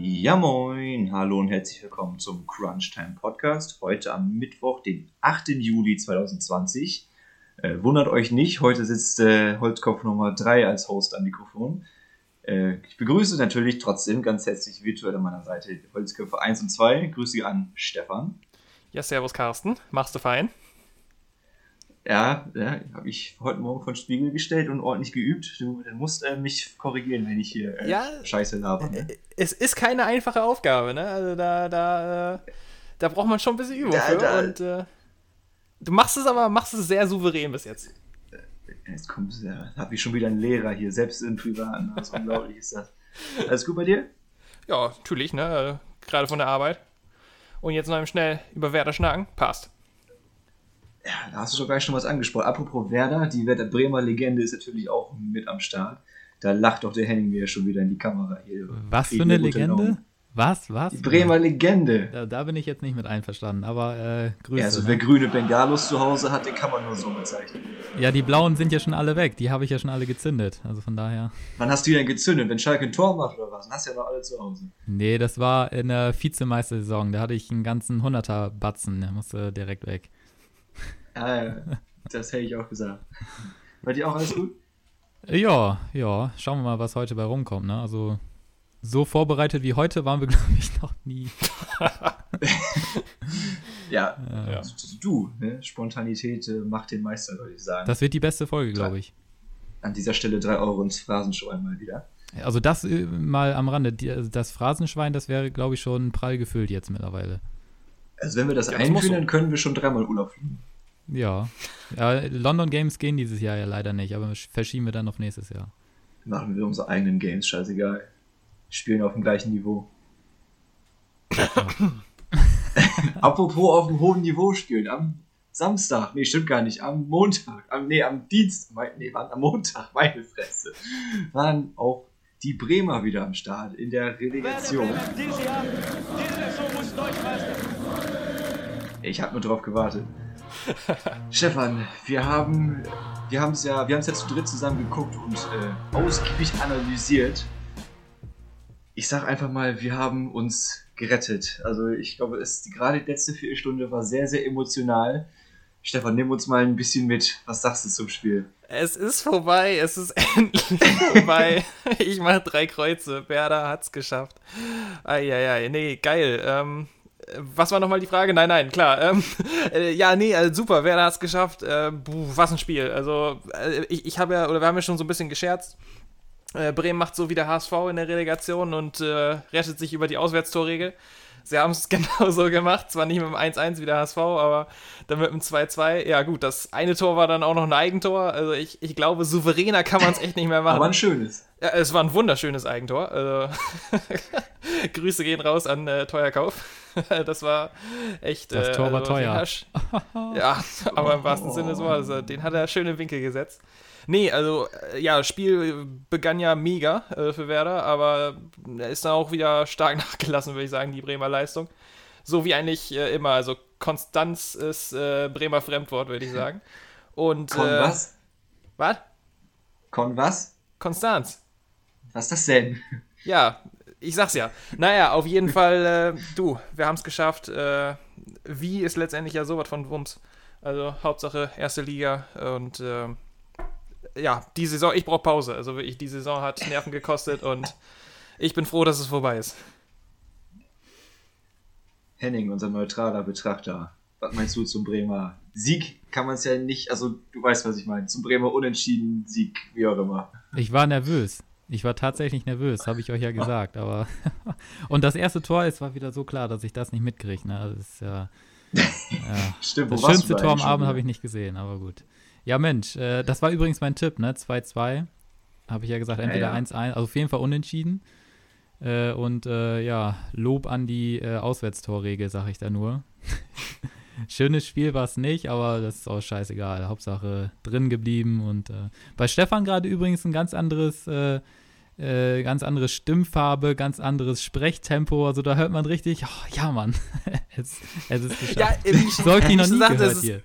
Ja moin, hallo und herzlich willkommen zum Crunch Time Podcast. Heute am Mittwoch, den 8. Juli 2020. Äh, wundert euch nicht, heute sitzt äh, Holzkopf Nummer 3 als Host am Mikrofon. Äh, ich begrüße natürlich trotzdem ganz herzlich virtuell an meiner Seite Holzköpfe 1 und 2. Grüße an Stefan. Ja, servus Carsten, machst du fein? Ja, ja habe ich heute Morgen von Spiegel gestellt und ordentlich geübt. Du, musst äh, mich korrigieren, wenn ich hier äh, ja, Scheiße laber. Ne? Es ist keine einfache Aufgabe, ne? Also da, da, äh, da braucht man schon ein bisschen Übung da, für. Da, und äh, du machst es aber, machst es sehr souverän bis jetzt. Jetzt kommt ja, habe ich schon wieder einen Lehrer hier, selbst in Privaten. Was unglaublich ist das. Alles gut bei dir? Ja, natürlich, ne? Gerade von der Arbeit. Und jetzt noch eben schnell über Werder schnacken. Passt. Ja, da hast du sogar schon was angesprochen. Apropos Werder, die Werder Bremer Legende ist natürlich auch mit am Start. Da lacht doch der Henning mir schon wieder in die Kamera hier. Was für eine Legende? Was, was? Die Bremer Legende. Da, da, bin ich jetzt nicht mit einverstanden, aber äh, Grüße. Ja, also ne? wer grüne Bengalos zu Hause hat, den kann man nur so bezeichnen. Ja, die blauen sind ja schon alle weg. Die habe ich ja schon alle gezündet. Also von daher. Wann hast du die denn gezündet? Wenn Schalke ein Tor macht oder was? Dann hast du ja noch alle zu Hause. Nee, das war in der Vizemeistersaison. Da hatte ich einen ganzen 100er Batzen. Der musste direkt weg. Ah, ja, das hätte ich auch gesagt. War dir auch alles gut? Ja, ja. Schauen wir mal, was heute bei rumkommt. Ne? Also so vorbereitet wie heute waren wir, glaube ich, noch nie. ja, ja, du, ne? Spontanität äh, macht den Meister, würde ich sagen. Das wird die beste Folge, glaube ich. An dieser Stelle 3 Euro ins Phrasenschwein mal wieder. Also das äh, mal am Rande, also das Phrasenschwein, das wäre, glaube ich, schon prall gefüllt jetzt mittlerweile. Also wenn wir das ja, einführen, dann können wir schon dreimal Urlaub fliegen. Ja. ja. London Games gehen dieses Jahr ja leider nicht, aber verschieben wir dann auf nächstes Jahr. Machen wir unsere eigenen Games, scheißegal spielen auf dem gleichen Niveau. Apropos auf dem hohen Niveau spielen, am Samstag, nee, stimmt gar nicht, am Montag, am, nee, am Dienstag, nee, waren am Montag, meine Fresse, waren auch die Bremer wieder am Start in der Relegation. Ich habe nur drauf gewartet. Stefan, wir haben wir es ja, ja zu dritt zusammen geguckt und äh, ausgiebig analysiert ich sag einfach mal, wir haben uns gerettet. Also ich glaube, es, gerade die letzte Viertelstunde war sehr, sehr emotional. Stefan, nimm uns mal ein bisschen mit. Was sagst du zum Spiel? Es ist vorbei, es ist endlich vorbei. ich mache drei Kreuze. Werder hat's geschafft. Eieiei, nee, geil. Ähm, was war nochmal die Frage? Nein, nein, klar. Ähm, äh, ja, nee, also super, Werder hat's geschafft. Äh, buh, was ein Spiel. Also, äh, ich, ich habe ja, oder wir haben ja schon so ein bisschen gescherzt äh, Bremen macht so wie der HSV in der Relegation und äh, rettet sich über die Auswärtstorregel. Sie haben es genauso gemacht, zwar nicht mit dem 1-1 wie der HSV, aber dann mit dem 2-2. Ja, gut, das eine Tor war dann auch noch ein Eigentor. Also ich, ich glaube, souveräner kann man es echt nicht mehr machen. aber ein schönes. Ja, es war ein wunderschönes Eigentor. Also Grüße gehen raus an äh, Teuerkauf. das war echt. Das Tor war also, teuer. Ja, aber im wahrsten Sinne so. Also, den hat er schön im Winkel gesetzt. Nee, also äh, ja, Spiel begann ja mega äh, für Werder, aber er ist dann auch wieder stark nachgelassen, würde ich sagen, die Bremer Leistung. So wie eigentlich äh, immer. Also Konstanz ist äh, Bremer Fremdwort, würde ich sagen. Und, Kon äh, was? Was? Kon was? Konstanz. Was ist das denn? Ja, ich sag's ja. Naja, auf jeden Fall, äh, du, wir haben's geschafft. Äh, wie ist letztendlich ja sowas von Wumms. Also Hauptsache erste Liga und äh, ja, die Saison, ich brauche Pause. Also wirklich, die Saison hat Nerven gekostet und ich bin froh, dass es vorbei ist. Henning, unser neutraler Betrachter, was meinst du zum Bremer Sieg? Kann man es ja nicht, also du weißt, was ich meine. Zum Bremer Unentschieden Sieg, wie auch immer. Ich war nervös. Ich war tatsächlich nervös, habe ich euch ja gesagt. Aber und das erste Tor, es war wieder so klar, dass ich das nicht mitkriege. Ne? Das ist ja, ja Stimmt, das schönste Tor am Abend habe ich nicht gesehen, aber gut. Ja, Mensch, äh, das war übrigens mein Tipp, ne? 2-2. Habe ich ja gesagt, entweder 1-1, ja, ja. also auf jeden Fall unentschieden. Äh, und äh, ja, Lob an die äh, Auswärtstorregel, sage ich da nur. Schönes Spiel war es nicht, aber das ist auch scheißegal. Hauptsache drin geblieben. Und äh, bei Stefan gerade übrigens ein ganz anderes, äh, ganz andere Stimmfarbe, ganz anderes Sprechtempo. Also da hört man richtig, oh, ja Mann, es, es ist geschafft. Ja, ich, so habe ich noch nie gehört hier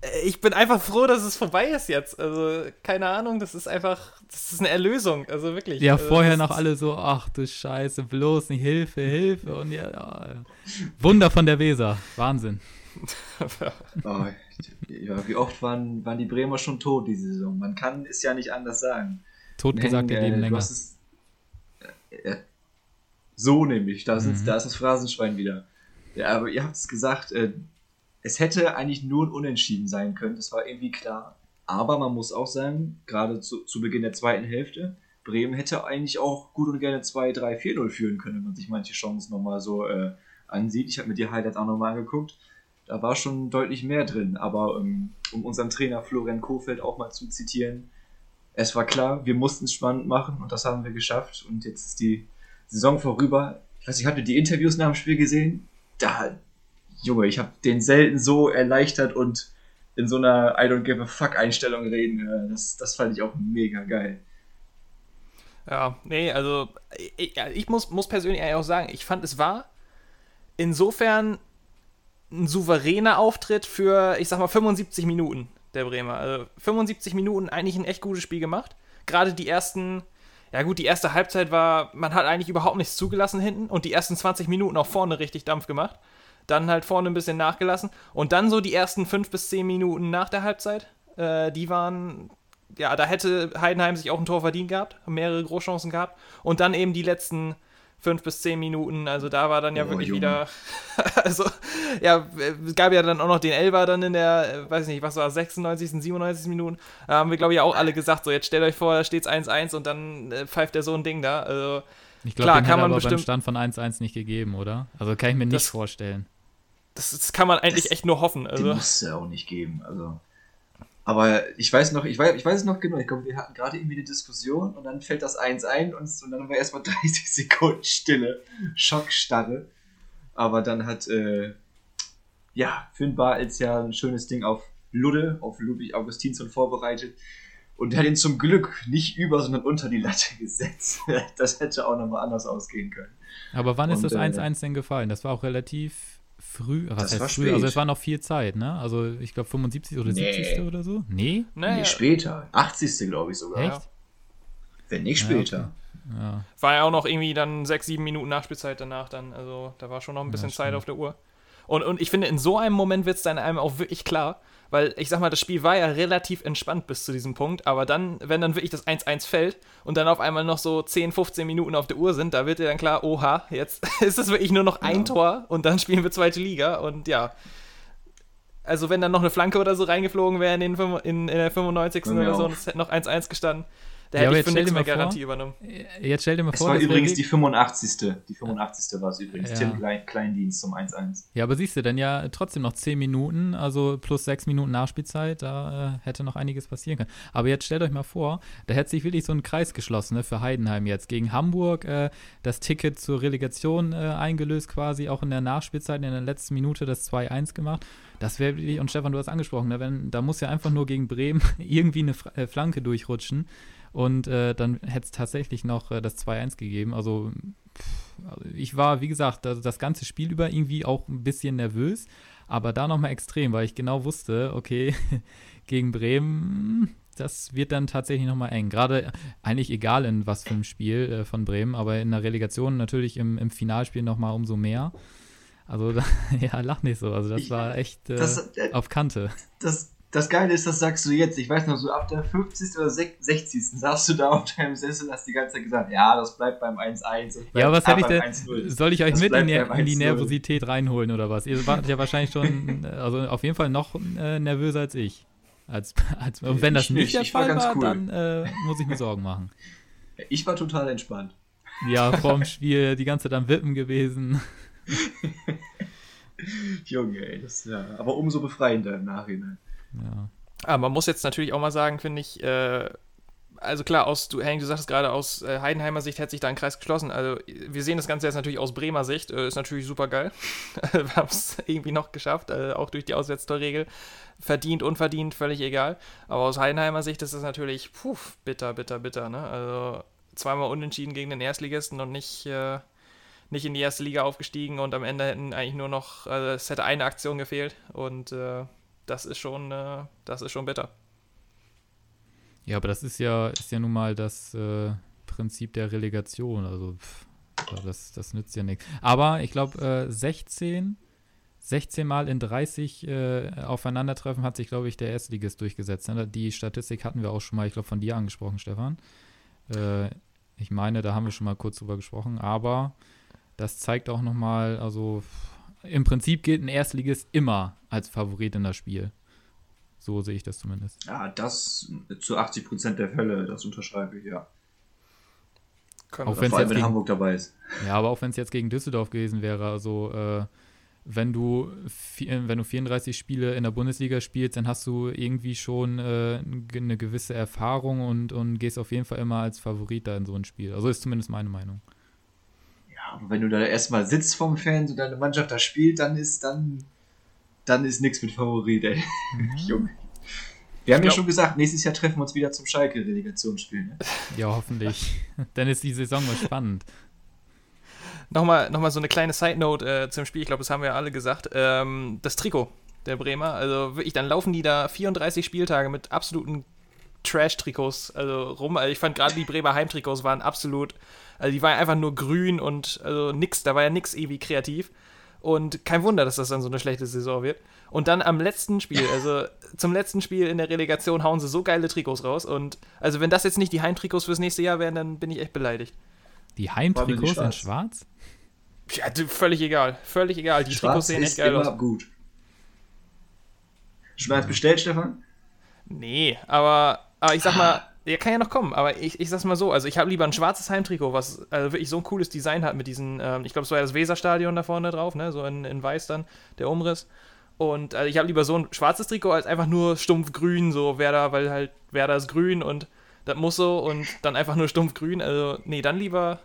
äh, ich bin einfach froh, dass es vorbei ist jetzt. Also, keine Ahnung, das ist einfach, das ist eine Erlösung. Also wirklich. Ja, also, vorher noch alle so, ach du Scheiße, bloß nicht Hilfe, Hilfe. Und ja, ja. Wunder von der Weser. Wahnsinn. oh, ja, wie oft waren, waren die Bremer schon tot diese Saison? Man kann es ja nicht anders sagen. Totgesagt, die leben länger. Es, äh, so nämlich, da, mhm. da ist das Phrasenschwein wieder. Ja, aber ihr habt es gesagt, äh, es hätte eigentlich nur ein Unentschieden sein können, das war irgendwie klar. Aber man muss auch sagen, gerade zu, zu Beginn der zweiten Hälfte, Bremen hätte eigentlich auch gut und gerne 2, 3, 4-0 führen können, wenn man sich manche Chancen nochmal so äh, ansieht. Ich habe mir die Highlights auch nochmal angeguckt. Da war schon deutlich mehr drin. Aber um, ähm, um unseren Trainer Florian Kofeld auch mal zu zitieren, es war klar, wir mussten es spannend machen und das haben wir geschafft. Und jetzt ist die Saison vorüber. Ich weiß nicht, habt ihr die Interviews nach dem Spiel gesehen? Da, Junge, ich habe den selten so erleichtert und in so einer I don't give a fuck Einstellung reden. Das, das fand ich auch mega geil. Ja, nee, also ich, ich muss, muss persönlich auch sagen, ich fand es war insofern ein souveräner Auftritt für, ich sag mal, 75 Minuten der Bremer. Also 75 Minuten eigentlich ein echt gutes Spiel gemacht. Gerade die ersten, ja gut, die erste Halbzeit war, man hat eigentlich überhaupt nichts zugelassen hinten und die ersten 20 Minuten auch vorne richtig Dampf gemacht dann halt vorne ein bisschen nachgelassen und dann so die ersten fünf bis zehn Minuten nach der Halbzeit, äh, die waren, ja, da hätte Heidenheim sich auch ein Tor verdient gehabt, mehrere Großchancen gehabt und dann eben die letzten fünf bis zehn Minuten, also da war dann ja oh, wirklich Junge. wieder, also ja, es gab ja dann auch noch den Elber dann in der, weiß nicht, was war 96., 97. Minuten, da haben wir glaube ich auch alle gesagt, so jetzt stellt euch vor, da steht es 1-1 und dann äh, pfeift der so ein Ding da, also ich glaube, den kann man aber bestimmt, beim Stand von 1-1 nicht gegeben, oder? Also kann ich mir nicht vorstellen das, das kann man eigentlich das, echt nur hoffen. Also. muss es ja auch nicht geben. Also. Aber ich weiß noch, ich weiß, ich weiß es noch genau, ich glaube, wir hatten gerade irgendwie eine Diskussion und dann fällt das 1 ein und, und dann war erstmal 30 Sekunden Stille, Schockstarre. Aber dann hat, äh, ja, Finn Bartels ja ein schönes Ding auf Ludde, auf Ludwig Augustinsson vorbereitet. Und hat ihn zum Glück nicht über, sondern unter die Latte gesetzt. das hätte auch nochmal anders ausgehen können. Aber wann und, ist das 1-1 äh, denn gefallen? Das war auch relativ früh, was das heißt früh? Also es war noch viel Zeit, ne? Also ich glaube 75 oder nee. 70. oder so. Nee? Nee, später. 80. glaube ich sogar. Echt? Wenn nicht später. Ja, ja. War ja auch noch irgendwie dann 6, 7 Minuten Nachspielzeit danach dann. Also da war schon noch ein bisschen ja, Zeit auf der Uhr. Und, und ich finde, in so einem Moment wird es dann einem auch wirklich klar, weil ich sag mal, das Spiel war ja relativ entspannt bis zu diesem Punkt, aber dann, wenn dann wirklich das 1-1 fällt und dann auf einmal noch so 10, 15 Minuten auf der Uhr sind, da wird dir dann klar, oha, jetzt ist es wirklich nur noch ein ja. Tor und dann spielen wir zweite Liga und ja. Also wenn dann noch eine Flanke oder so reingeflogen wäre in, in, in der 95. oder so und es hätte noch 1-1 gestanden, da hätte ja, ich für nichts mehr Garantie übernommen. Jetzt stell dir mal es vor. Es war übrigens die 85. Die 85. war es übrigens. Ja. Tim Klein, Kleindienst zum 1-1. Ja, aber siehst du, dann ja trotzdem noch 10 Minuten, also plus 6 Minuten Nachspielzeit, da äh, hätte noch einiges passieren können. Aber jetzt stellt euch mal vor, da hätte sich wirklich so ein Kreis geschlossen ne, für Heidenheim jetzt. Gegen Hamburg äh, das Ticket zur Relegation äh, eingelöst quasi, auch in der Nachspielzeit, in der letzten Minute das 2-1 gemacht. Das wäre wirklich, und Stefan, du hast angesprochen, ne, wenn, da muss ja einfach nur gegen Bremen irgendwie eine äh, Flanke durchrutschen. Und äh, dann hätte es tatsächlich noch äh, das 2-1 gegeben. Also, pff, also ich war, wie gesagt, das, das, ganze Spiel über irgendwie auch ein bisschen nervös, aber da nochmal extrem, weil ich genau wusste, okay, gegen Bremen, das wird dann tatsächlich nochmal eng. Gerade eigentlich egal in was für einem Spiel äh, von Bremen, aber in der Relegation natürlich im, im Finalspiel nochmal umso mehr. Also, ja, lach nicht so. Also, das ich, war echt äh, das, äh, auf Kante. Das, das Geile ist, das sagst du jetzt. Ich weiß noch, so ab der 50. oder 60. saßt du da auf deinem Sessel und hast die ganze Zeit gesagt, ja, das bleibt beim 1-1. Ja, was hätte ich denn? Soll ich euch das mit in die, in die, Nervosität reinholen oder was? Ihr wart ja wahrscheinlich schon, also auf jeden Fall noch äh, nervöser als ich. Als, als, und wenn das ich nicht der Fall war, cool. dann äh, muss ich mir Sorgen machen. Ich war total entspannt. Ja, vorm Spiel die ganze Zeit am Wippen gewesen. Junge, ey, das ist ja. Aber umso befreiender im Nachhinein. Ja. Aber man muss jetzt natürlich auch mal sagen, finde ich, äh, also klar, aus, du, Henning, du sagst gerade, aus äh, Heidenheimer Sicht hätte sich da ein Kreis geschlossen. Also wir sehen das Ganze jetzt natürlich aus Bremer Sicht, äh, ist natürlich super geil. wir haben es irgendwie noch geschafft, äh, auch durch die Auswärtstorregel. Verdient, unverdient, völlig egal. Aber aus Heidenheimer Sicht ist es natürlich, puh, bitter, bitter, bitter. Ne? Also zweimal unentschieden gegen den Erstligisten und nicht, äh, nicht in die erste Liga aufgestiegen und am Ende hätten eigentlich nur noch, also es hätte eine Aktion gefehlt und äh, das ist schon, äh, das ist schon bitter. Ja, aber das ist ja, ist ja nun mal das äh, Prinzip der Relegation. Also pff, das, das nützt ja nichts. Aber ich glaube, äh, 16, 16 Mal in 30 äh, Aufeinandertreffen hat sich, glaube ich, der Erstligist durchgesetzt. Ne? Die Statistik hatten wir auch schon mal, ich glaube, von dir angesprochen, Stefan. Äh, ich meine, da haben wir schon mal kurz drüber gesprochen. Aber das zeigt auch nochmal, also im Prinzip gilt ein Erstligist immer als Favorit in das Spiel. So sehe ich das zumindest. Ja, das zu 80 Prozent der Fälle, das unterschreibe ich, ja. Auch wenn es jetzt gegen, Hamburg dabei ist. Ja, aber auch wenn es jetzt gegen Düsseldorf gewesen wäre, also äh, wenn du wenn du 34 Spiele in der Bundesliga spielst, dann hast du irgendwie schon äh, eine gewisse Erfahrung und, und gehst auf jeden Fall immer als Favorit da in so ein Spiel. Also ist zumindest meine Meinung. Aber wenn du da erstmal sitzt vom Fans und deine Mannschaft da spielt, dann ist dann dann ist nichts mit Favorit, ey. Mhm. Junge. Wir haben glaub, ja schon gesagt, nächstes Jahr treffen wir uns wieder zum Schalke-Relegationsspiel. Ne? Ja, hoffentlich. Dann ist die Saison mal spannend. Nochmal, nochmal so eine kleine Side-Note äh, zum Spiel, ich glaube, das haben wir ja alle gesagt. Ähm, das Trikot der Bremer, also wirklich, dann laufen die da 34 Spieltage mit absoluten Trash-Trikots also rum. Also ich fand gerade die Bremer Heimtrikots waren absolut, also die waren einfach nur grün und also nix, da war ja nix ewig kreativ. Und kein Wunder, dass das dann so eine schlechte Saison wird. Und dann am letzten Spiel, also zum letzten Spiel in der Relegation, hauen sie so geile Trikots raus. Und also, wenn das jetzt nicht die Heimtrikots fürs nächste Jahr wären, dann bin ich echt beleidigt. Die Heimtrikots in schwarz? Ja, völlig egal. Völlig egal. Die schwarz Trikots sehen echt geil aus. gut. Mal bestellt, Stefan? Nee, aber, aber ich sag mal, der kann ja noch kommen, aber ich, ich sag's mal so, also ich habe lieber ein schwarzes Heimtrikot, was also wirklich so ein cooles Design hat mit diesen, ähm, ich glaube, es war ja das Weserstadion da vorne drauf, ne, so in, in weiß dann, der Umriss. Und also ich habe lieber so ein schwarzes Trikot als einfach nur stumpf grün, so Werder, weil halt Werder ist grün und das muss so und dann einfach nur stumpf grün. Also, nee, dann lieber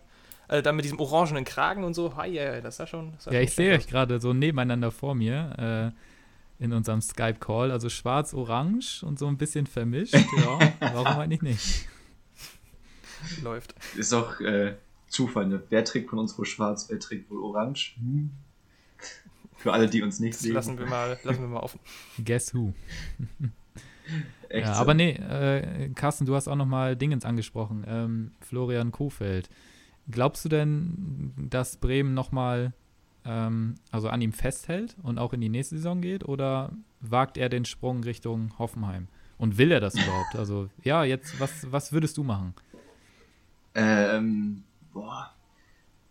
also dann mit diesem orangenen Kragen und so. Hi, ja, das ist ja schon. Das ja, ich sehe euch gerade so nebeneinander vor mir. Äh, in unserem Skype-Call. Also schwarz-orange und so ein bisschen vermischt. Ja, warum eigentlich nicht? Läuft. Ist auch äh, Zufall, ne? Wer trägt von uns wohl schwarz, wer trägt wohl orange? Hm. Für alle, die uns nicht das sehen. Lassen wir mal, lassen wir mal offen. Guess who? Echt ja, so. aber nee, äh, Carsten, du hast auch noch mal Dingens angesprochen. Ähm, Florian Kofeld. Glaubst du denn, dass Bremen noch mal ähm, also an ihm festhält und auch in die nächste Saison geht? Oder wagt er den Sprung Richtung Hoffenheim? Und will er das überhaupt? Also, ja, jetzt, was, was würdest du machen? Ähm, boah.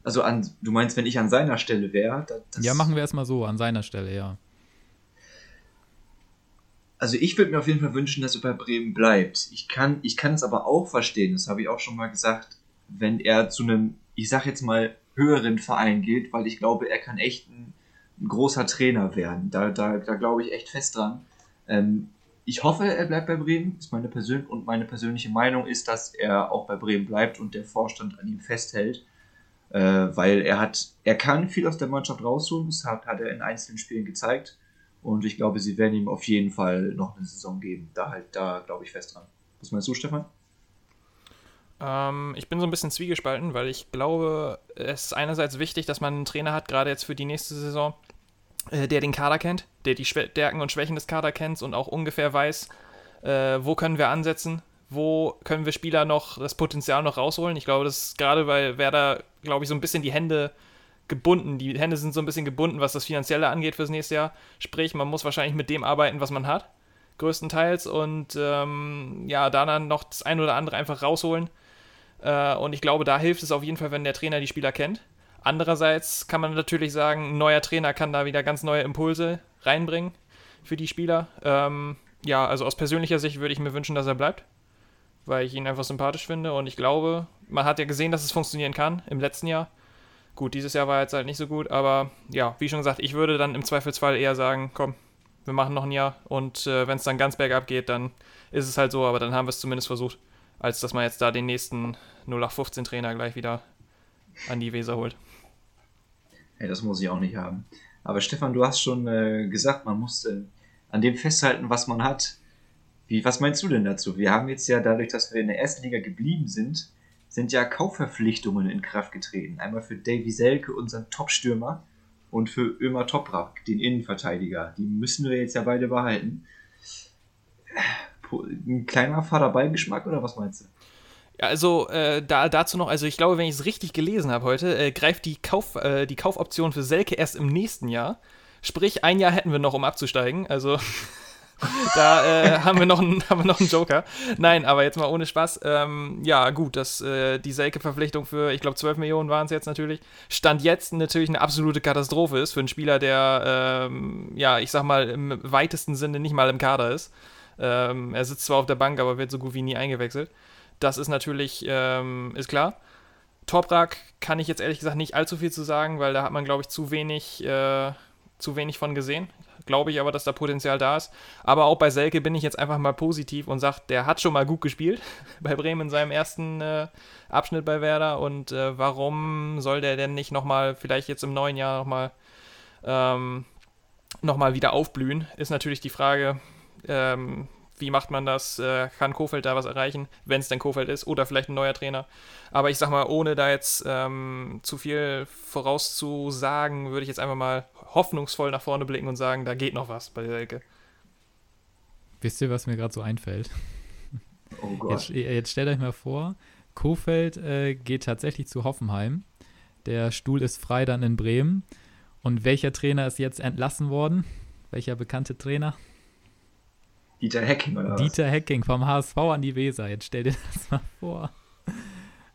Also, an, du meinst, wenn ich an seiner Stelle wäre? Ja, machen wir erstmal so, an seiner Stelle, ja. Also, ich würde mir auf jeden Fall wünschen, dass er bei Bremen bleibt. Ich kann, ich kann es aber auch verstehen, das habe ich auch schon mal gesagt, wenn er zu einem, ich sag jetzt mal, höheren Verein geht, weil ich glaube, er kann echt ein, ein großer Trainer werden. Da, da, da glaube ich echt fest dran. Ähm, ich hoffe, er bleibt bei Bremen, ist meine Persön und meine persönliche Meinung ist, dass er auch bei Bremen bleibt und der Vorstand an ihm festhält, äh, weil er hat, er kann viel aus der Mannschaft rausholen, das hat, hat er in einzelnen Spielen gezeigt und ich glaube, sie werden ihm auf jeden Fall noch eine Saison geben. Da halt, da glaube ich fest dran. Was meinst du, Stefan? Ähm, ich bin so ein bisschen zwiegespalten, weil ich glaube, es ist einerseits wichtig, dass man einen Trainer hat, gerade jetzt für die nächste Saison, äh, der den Kader kennt, der die Stärken und Schwächen des Kaders kennt und auch ungefähr weiß, äh, wo können wir ansetzen, wo können wir Spieler noch das Potenzial noch rausholen. Ich glaube, das ist gerade bei Werder, glaube ich, so ein bisschen die Hände gebunden. Die Hände sind so ein bisschen gebunden, was das Finanzielle angeht fürs nächste Jahr. Sprich, man muss wahrscheinlich mit dem arbeiten, was man hat, größtenteils. Und ähm, ja, dann noch das ein oder andere einfach rausholen äh, und ich glaube, da hilft es auf jeden Fall, wenn der Trainer die Spieler kennt. Andererseits kann man natürlich sagen, ein neuer Trainer kann da wieder ganz neue Impulse reinbringen für die Spieler. Ähm, ja, also aus persönlicher Sicht würde ich mir wünschen, dass er bleibt, weil ich ihn einfach sympathisch finde und ich glaube, man hat ja gesehen, dass es funktionieren kann im letzten Jahr. Gut, dieses Jahr war jetzt halt nicht so gut, aber ja, wie schon gesagt, ich würde dann im Zweifelsfall eher sagen, komm, wir machen noch ein Jahr und äh, wenn es dann ganz bergab geht, dann ist es halt so, aber dann haben wir es zumindest versucht als dass man jetzt da den nächsten 0815-Trainer gleich wieder an die Weser holt. Hey, das muss ich auch nicht haben. Aber Stefan, du hast schon äh, gesagt, man muss äh, an dem festhalten, was man hat. Wie, was meinst du denn dazu? Wir haben jetzt ja dadurch, dass wir in der ersten Liga geblieben sind, sind ja Kaufverpflichtungen in Kraft getreten. Einmal für Davy Selke, unseren Top-Stürmer, und für Ömer Toprak, den Innenverteidiger. Die müssen wir jetzt ja beide behalten. Ein kleiner Vaterbeigeschmack oder was meinst du? Ja, also äh, da, dazu noch, also ich glaube, wenn ich es richtig gelesen habe heute, äh, greift die, Kauf, äh, die Kaufoption für Selke erst im nächsten Jahr. Sprich, ein Jahr hätten wir noch, um abzusteigen. Also da äh, haben, wir noch einen, haben wir noch einen Joker. Nein, aber jetzt mal ohne Spaß. Ähm, ja, gut, das, äh, die Selke-Verpflichtung für, ich glaube, 12 Millionen waren es jetzt natürlich, Stand jetzt natürlich eine absolute Katastrophe ist für einen Spieler, der, ähm, ja, ich sag mal, im weitesten Sinne nicht mal im Kader ist. Ähm, er sitzt zwar auf der Bank, aber wird so gut wie nie eingewechselt. Das ist natürlich, ähm, ist klar. Toprak kann ich jetzt ehrlich gesagt nicht allzu viel zu sagen, weil da hat man, glaube ich, zu wenig, äh, zu wenig von gesehen glaube ich aber, dass da Potenzial da ist. Aber auch bei Selke bin ich jetzt einfach mal positiv und sage, der hat schon mal gut gespielt bei Bremen in seinem ersten äh, Abschnitt bei Werder. Und äh, warum soll der denn nicht nochmal, vielleicht jetzt im neuen Jahr nochmal ähm, noch wieder aufblühen, ist natürlich die Frage, ähm, wie macht man das? Äh, kann Kofeld da was erreichen, wenn es denn Kofeld ist oder vielleicht ein neuer Trainer? Aber ich sag mal, ohne da jetzt ähm, zu viel vorauszusagen, würde ich jetzt einfach mal hoffnungsvoll nach vorne blicken und sagen, da geht noch was bei der Ecke. Wisst ihr, was mir gerade so einfällt? Oh Gott. Jetzt, jetzt stellt euch mal vor, Kofeld äh, geht tatsächlich zu Hoffenheim. Der Stuhl ist frei dann in Bremen. Und welcher Trainer ist jetzt entlassen worden? Welcher bekannte Trainer? Dieter Hecking, oder Dieter was? Hecking vom HSV an die Weser. Jetzt stell dir das mal vor.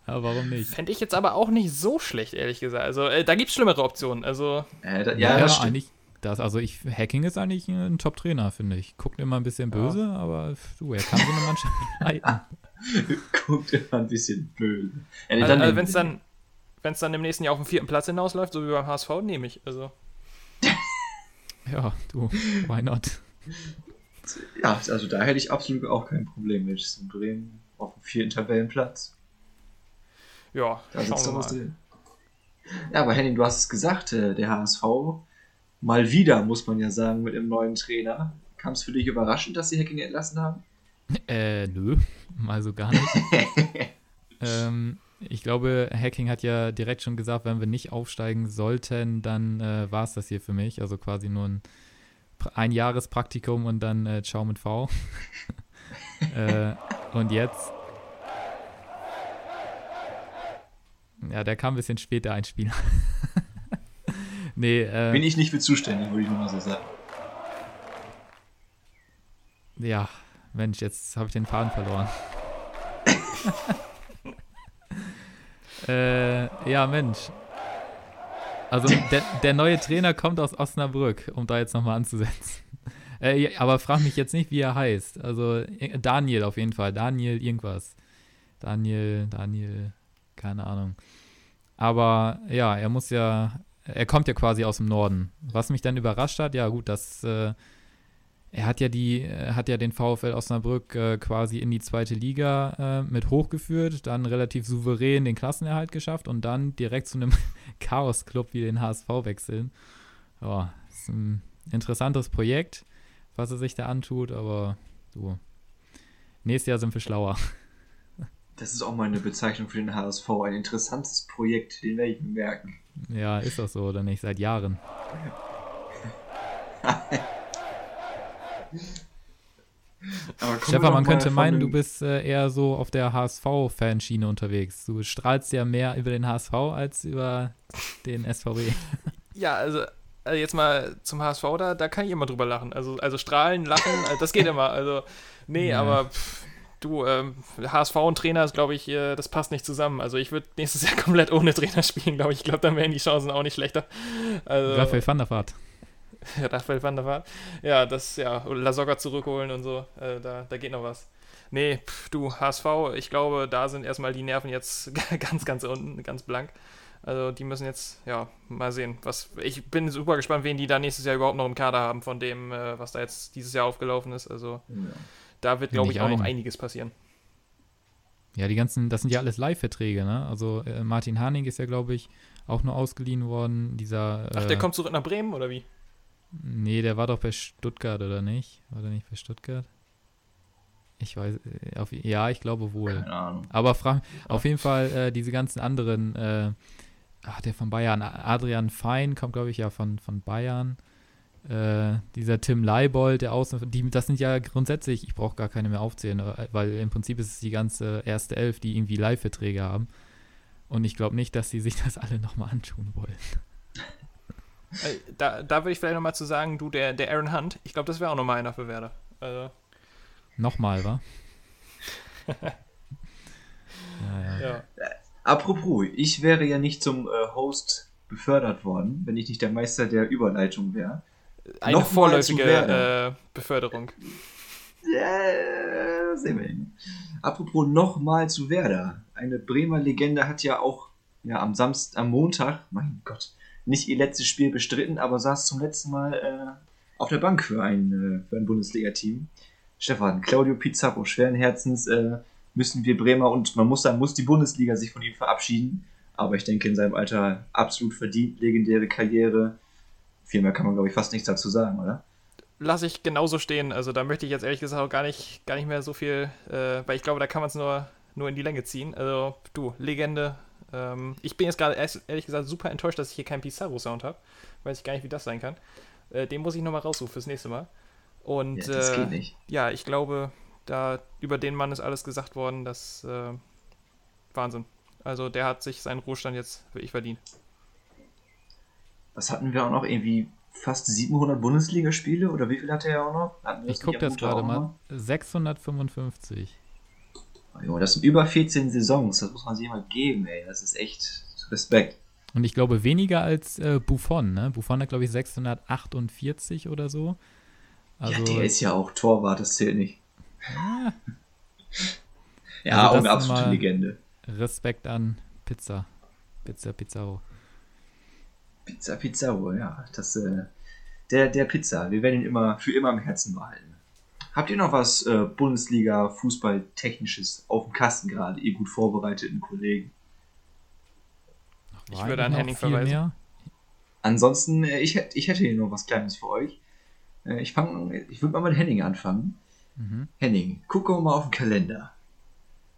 Aber warum nicht? Fände ich jetzt aber auch nicht so schlecht, ehrlich gesagt. Also, äh, da gibt es schlimmere Optionen. Also, äh, da, ja, ja, das eigentlich. Das, also ich, Hacking ist eigentlich ein Top-Trainer, finde ich. Guckt immer ein bisschen böse, ja. aber du, er kann so eine Mannschaft leiten. Guckt immer ein bisschen böse. Ja, also, also wenn es dann, wenn's dann im nächsten Jahr auf den vierten Platz hinausläuft, so wie beim HSV, nehme ich. Also. ja, du, why not? Ja, also da hätte ich absolut auch kein Problem mit. In Bremen auf dem vierten Tabellenplatz. Ja, da schauen wir mal. Drin. Ja, aber Henning, du hast es gesagt, äh, der HSV mal wieder, muss man ja sagen, mit dem neuen Trainer. Kam es für dich überraschend, dass sie Hacking entlassen haben? Äh, nö, mal so gar nicht. ähm, ich glaube, Hacking hat ja direkt schon gesagt, wenn wir nicht aufsteigen sollten, dann äh, war es das hier für mich. Also quasi nur ein ein Jahrespraktikum und dann äh, Ciao mit V. äh, und jetzt. Ja, der kam ein bisschen später, ein Spieler. nee, äh, Bin ich nicht für zuständig, würde ich nur mal so sagen. Ja, Mensch, jetzt habe ich den Faden verloren. äh, ja, Mensch. Also der, der, neue Trainer kommt aus Osnabrück, um da jetzt nochmal anzusetzen. Äh, aber frag mich jetzt nicht, wie er heißt. Also äh, Daniel auf jeden Fall. Daniel irgendwas. Daniel, Daniel, keine Ahnung. Aber ja, er muss ja, er kommt ja quasi aus dem Norden. Was mich dann überrascht hat, ja gut, dass äh, er hat ja die, hat ja den VfL Osnabrück äh, quasi in die zweite Liga äh, mit hochgeführt, dann relativ souverän den Klassenerhalt geschafft und dann direkt zu einem Chaos-Club wie den HSV wechseln. Ja, ist ein interessantes Projekt, was er sich da antut, aber du, nächstes Jahr sind wir schlauer. Das ist auch mal eine Bezeichnung für den HSV, ein interessantes Projekt, den werde ich merken. Ja, ist das so oder nicht? Seit Jahren. Stefan, man könnte meinen, du bist äh, eher so auf der HSV-Fanschiene unterwegs. Du strahlst ja mehr über den HSV als über den SVW. Ja, also, also jetzt mal zum HSV, da, da kann ich immer drüber lachen. Also, also strahlen, lachen, äh, das geht immer. Also, nee, ja. aber pff, du, ähm, HSV und Trainer ist, glaube ich, äh, das passt nicht zusammen. Also ich würde nächstes Jahr komplett ohne Trainer spielen, glaube ich. Ich glaube, dann wären die Chancen auch nicht schlechter. Also, Raphael van der Vaart. Raphael van der Vaart. Ja, das, ja, Lasogga zurückholen und so, äh, da, da geht noch was. Nee, pff, du, HSV, ich glaube, da sind erstmal die Nerven jetzt ganz, ganz unten, ganz blank. Also die müssen jetzt, ja, mal sehen. Was, ich bin super gespannt, wen die da nächstes Jahr überhaupt noch im Kader haben, von dem, äh, was da jetzt dieses Jahr aufgelaufen ist. Also ja. da wird, glaube ich, auch ein. noch einiges passieren. Ja, die ganzen, das sind ja alles Live-Verträge, ne? Also äh, Martin Haning ist ja, glaube ich, auch nur ausgeliehen worden. Dieser. Äh, Ach, der kommt zurück nach Bremen oder wie? Nee, der war doch bei Stuttgart, oder nicht? War der nicht bei Stuttgart? Ich weiß, äh, auf, ja, ich glaube wohl. Keine Ahnung. Aber frag, auf jeden Fall äh, diese ganzen anderen äh, ach, der von Bayern, Adrian Fein kommt, glaube ich, ja von, von Bayern. Äh, dieser Tim Leibold, der Außen, die, das sind ja grundsätzlich, ich brauche gar keine mehr aufzählen, äh, weil im Prinzip ist es die ganze erste Elf, die irgendwie Live-Verträge haben. Und ich glaube nicht, dass sie sich das alle nochmal antun wollen. Äh, da, da würde ich vielleicht nochmal zu sagen, du, der, der Aaron Hunt, ich glaube, das wäre auch nochmal einer für Werder. Also. Nochmal, wa? ja, ja. ja. Apropos, ich wäre ja nicht zum äh, Host befördert worden, wenn ich nicht der Meister der Überleitung wäre. Eine Noch vorläufige äh, Beförderung. Ja, sehen wir hin. Apropos nochmal zu Werder. Eine Bremer Legende hat ja auch ja, am Samstag, am Montag, mein Gott, nicht ihr letztes Spiel bestritten, aber saß zum letzten Mal äh, auf der Bank für ein, äh, ein Bundesliga-Team. Stefan, Claudio Pizarro, schweren Herzens äh, müssen wir Bremer und man muss sagen, muss die Bundesliga sich von ihm verabschieden. Aber ich denke, in seinem Alter absolut verdient, legendäre Karriere. Viel mehr kann man, glaube ich, fast nichts dazu sagen, oder? Lasse ich genauso stehen. Also da möchte ich jetzt ehrlich gesagt auch gar nicht, gar nicht mehr so viel, äh, weil ich glaube, da kann man es nur, nur in die Länge ziehen. Also du, Legende. Ähm, ich bin jetzt gerade ehrlich gesagt super enttäuscht, dass ich hier keinen Pizarro-Sound habe. Weiß ich gar nicht, wie das sein kann. Äh, den muss ich nochmal raussuchen fürs nächste Mal. Und ja, das äh, geht nicht. ja, ich glaube, da über den Mann ist alles gesagt worden. Das äh, Wahnsinn. Also der hat sich seinen Ruhestand jetzt wirklich verdient. Was hatten wir auch noch? Irgendwie fast 700 Bundesligaspiele oder wie viel hatte er auch noch? Ich gucke das gerade mal. 655. Oh, das sind über 14 Saisons. Das muss man sich mal geben, ey. Das ist echt Respekt. Und ich glaube weniger als äh, Buffon, ne? Buffon hat, glaube ich, 648 oder so. Also, ja, der ist ja auch Torwart, das zählt nicht. Ja, ja also auch eine absolute Legende. Respekt an Pizza. Pizza Pizzaro. Pizza Pizzaro, ja. Das, äh, der, der Pizza. Wir werden ihn immer für immer im Herzen behalten. Habt ihr noch was äh, Bundesliga Fußball technisches auf dem Kasten gerade, ihr gut vorbereiteten Kollegen? Ich würde an Henning verweisen. Mehr? Ansonsten, äh, ich, ich hätte hier noch was Kleines für euch. Äh, ich, ich würde mal mit Henning anfangen. Mhm. Henning, gucken wir mal auf den Kalender.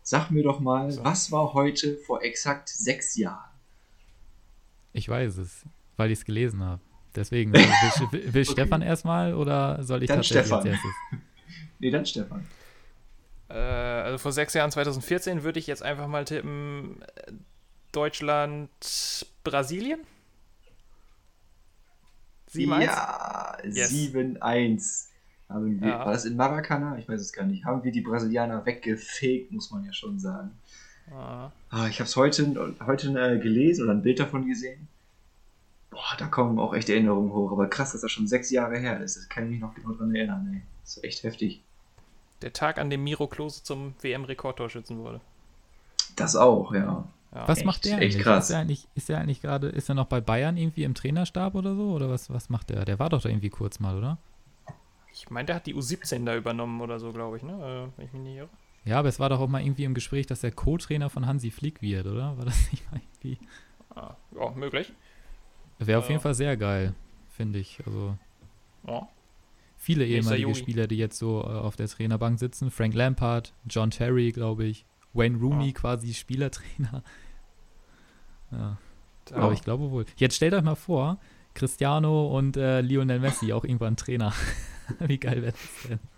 Sag mir doch mal, so. was war heute vor exakt sechs Jahren? Ich weiß es, weil ich es gelesen habe. Deswegen, will, will, will okay. Stefan erstmal oder soll ich dann tatsächlich Stefan. als erstes? Nee, dann Stefan. Äh, also vor sechs Jahren, 2014, würde ich jetzt einfach mal tippen: Deutschland, Brasilien? 7-1? Ja, yes. 7-1. Haben wir, ja. War das in Maracana? Ich weiß es gar nicht. Haben wir die Brasilianer weggefegt, muss man ja schon sagen. Ah. Ah, ich habe es heute, heute äh, gelesen oder ein Bild davon gesehen. Boah, da kommen auch echt Erinnerungen hoch. Aber krass, dass das schon sechs Jahre her ist. Das kann ich mich noch genau dran erinnern. Ey. Das ist echt heftig. Der Tag, an dem Miro Klose zum WM-Rekordtorschützen wurde. Das auch, ja. ja. Was echt, macht der eigentlich? Echt krass. Ist er eigentlich, ist er eigentlich gerade, ist er noch bei Bayern irgendwie im Trainerstab oder so? Oder was, was macht der? Der war doch da irgendwie kurz mal, oder? Ich meine, der hat die U17 da übernommen oder so, glaube ich, ne? Äh, wenn ich mich nicht irre. Ja, aber es war doch auch mal irgendwie im Gespräch, dass der Co-Trainer von Hansi Flick wird, oder? War das nicht mal irgendwie. Ah, ja, möglich. Wäre äh, auf jeden Fall sehr geil, finde ich. Also. Ja. Viele ehemalige Spieler, die jetzt so äh, auf der Trainerbank sitzen. Frank Lampard, John Terry, glaube ich. Wayne Rooney ja. quasi Spielertrainer. Ja. Aber ich glaube wohl. Jetzt stellt euch mal vor, Cristiano und äh, Lionel Messi auch irgendwann Trainer. Wie geil wäre das denn?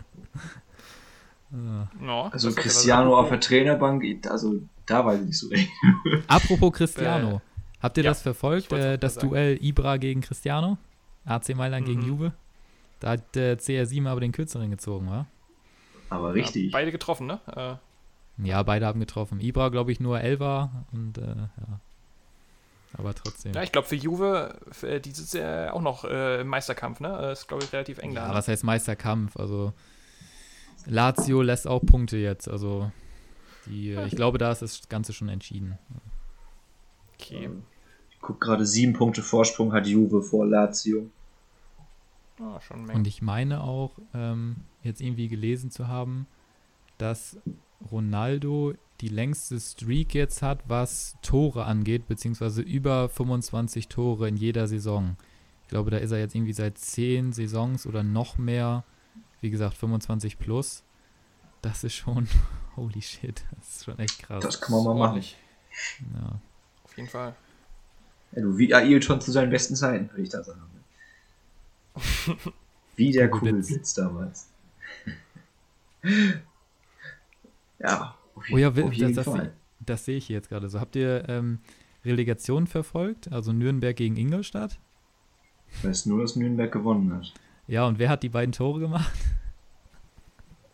Ja, also Cristiano auf der Trainerbank, also da weiß ich nicht so recht. Apropos Cristiano, habt ihr ja, das verfolgt, äh, das Duell Ibra gegen Cristiano? AC Mailand mhm. gegen Juve? Da hat der CR7 aber den kürzeren gezogen, wa? Aber richtig. Ja, beide getroffen, ne? Äh. Ja, beide haben getroffen. Ibra, glaube ich, nur Elva und äh, ja. Aber trotzdem. Ja, ich glaube für Juve, für, die sind ja auch noch äh, im Meisterkampf, ne? Das ist, glaube ich, relativ eng da. Ja, was heißt Meisterkampf? Also Lazio lässt auch Punkte jetzt. Also die, ich glaube, da ist das Ganze schon entschieden. Okay. Ich gucke gerade, sieben Punkte Vorsprung hat Juve vor Lazio. Oh, Und ich meine auch, ähm, jetzt irgendwie gelesen zu haben, dass Ronaldo die längste Streak jetzt hat, was Tore angeht, beziehungsweise über 25 Tore in jeder Saison. Ich glaube, da ist er jetzt irgendwie seit 10 Saisons oder noch mehr, wie gesagt, 25 plus. Das ist schon, holy shit, das ist schon echt krass. Das kann man mal machen. Ja. Auf jeden Fall. Ja, du, wie Ailton zu seinen besten Zeiten, würde ich da sagen. Wie der Kugelblitz damals. ja, auf, oh ja, auf jeden das, Fall. Das, das sehe ich jetzt gerade so. Habt ihr ähm, Relegation verfolgt? Also Nürnberg gegen Ingolstadt? Ich weiß nur, dass Nürnberg gewonnen hat. Ja, und wer hat die beiden Tore gemacht?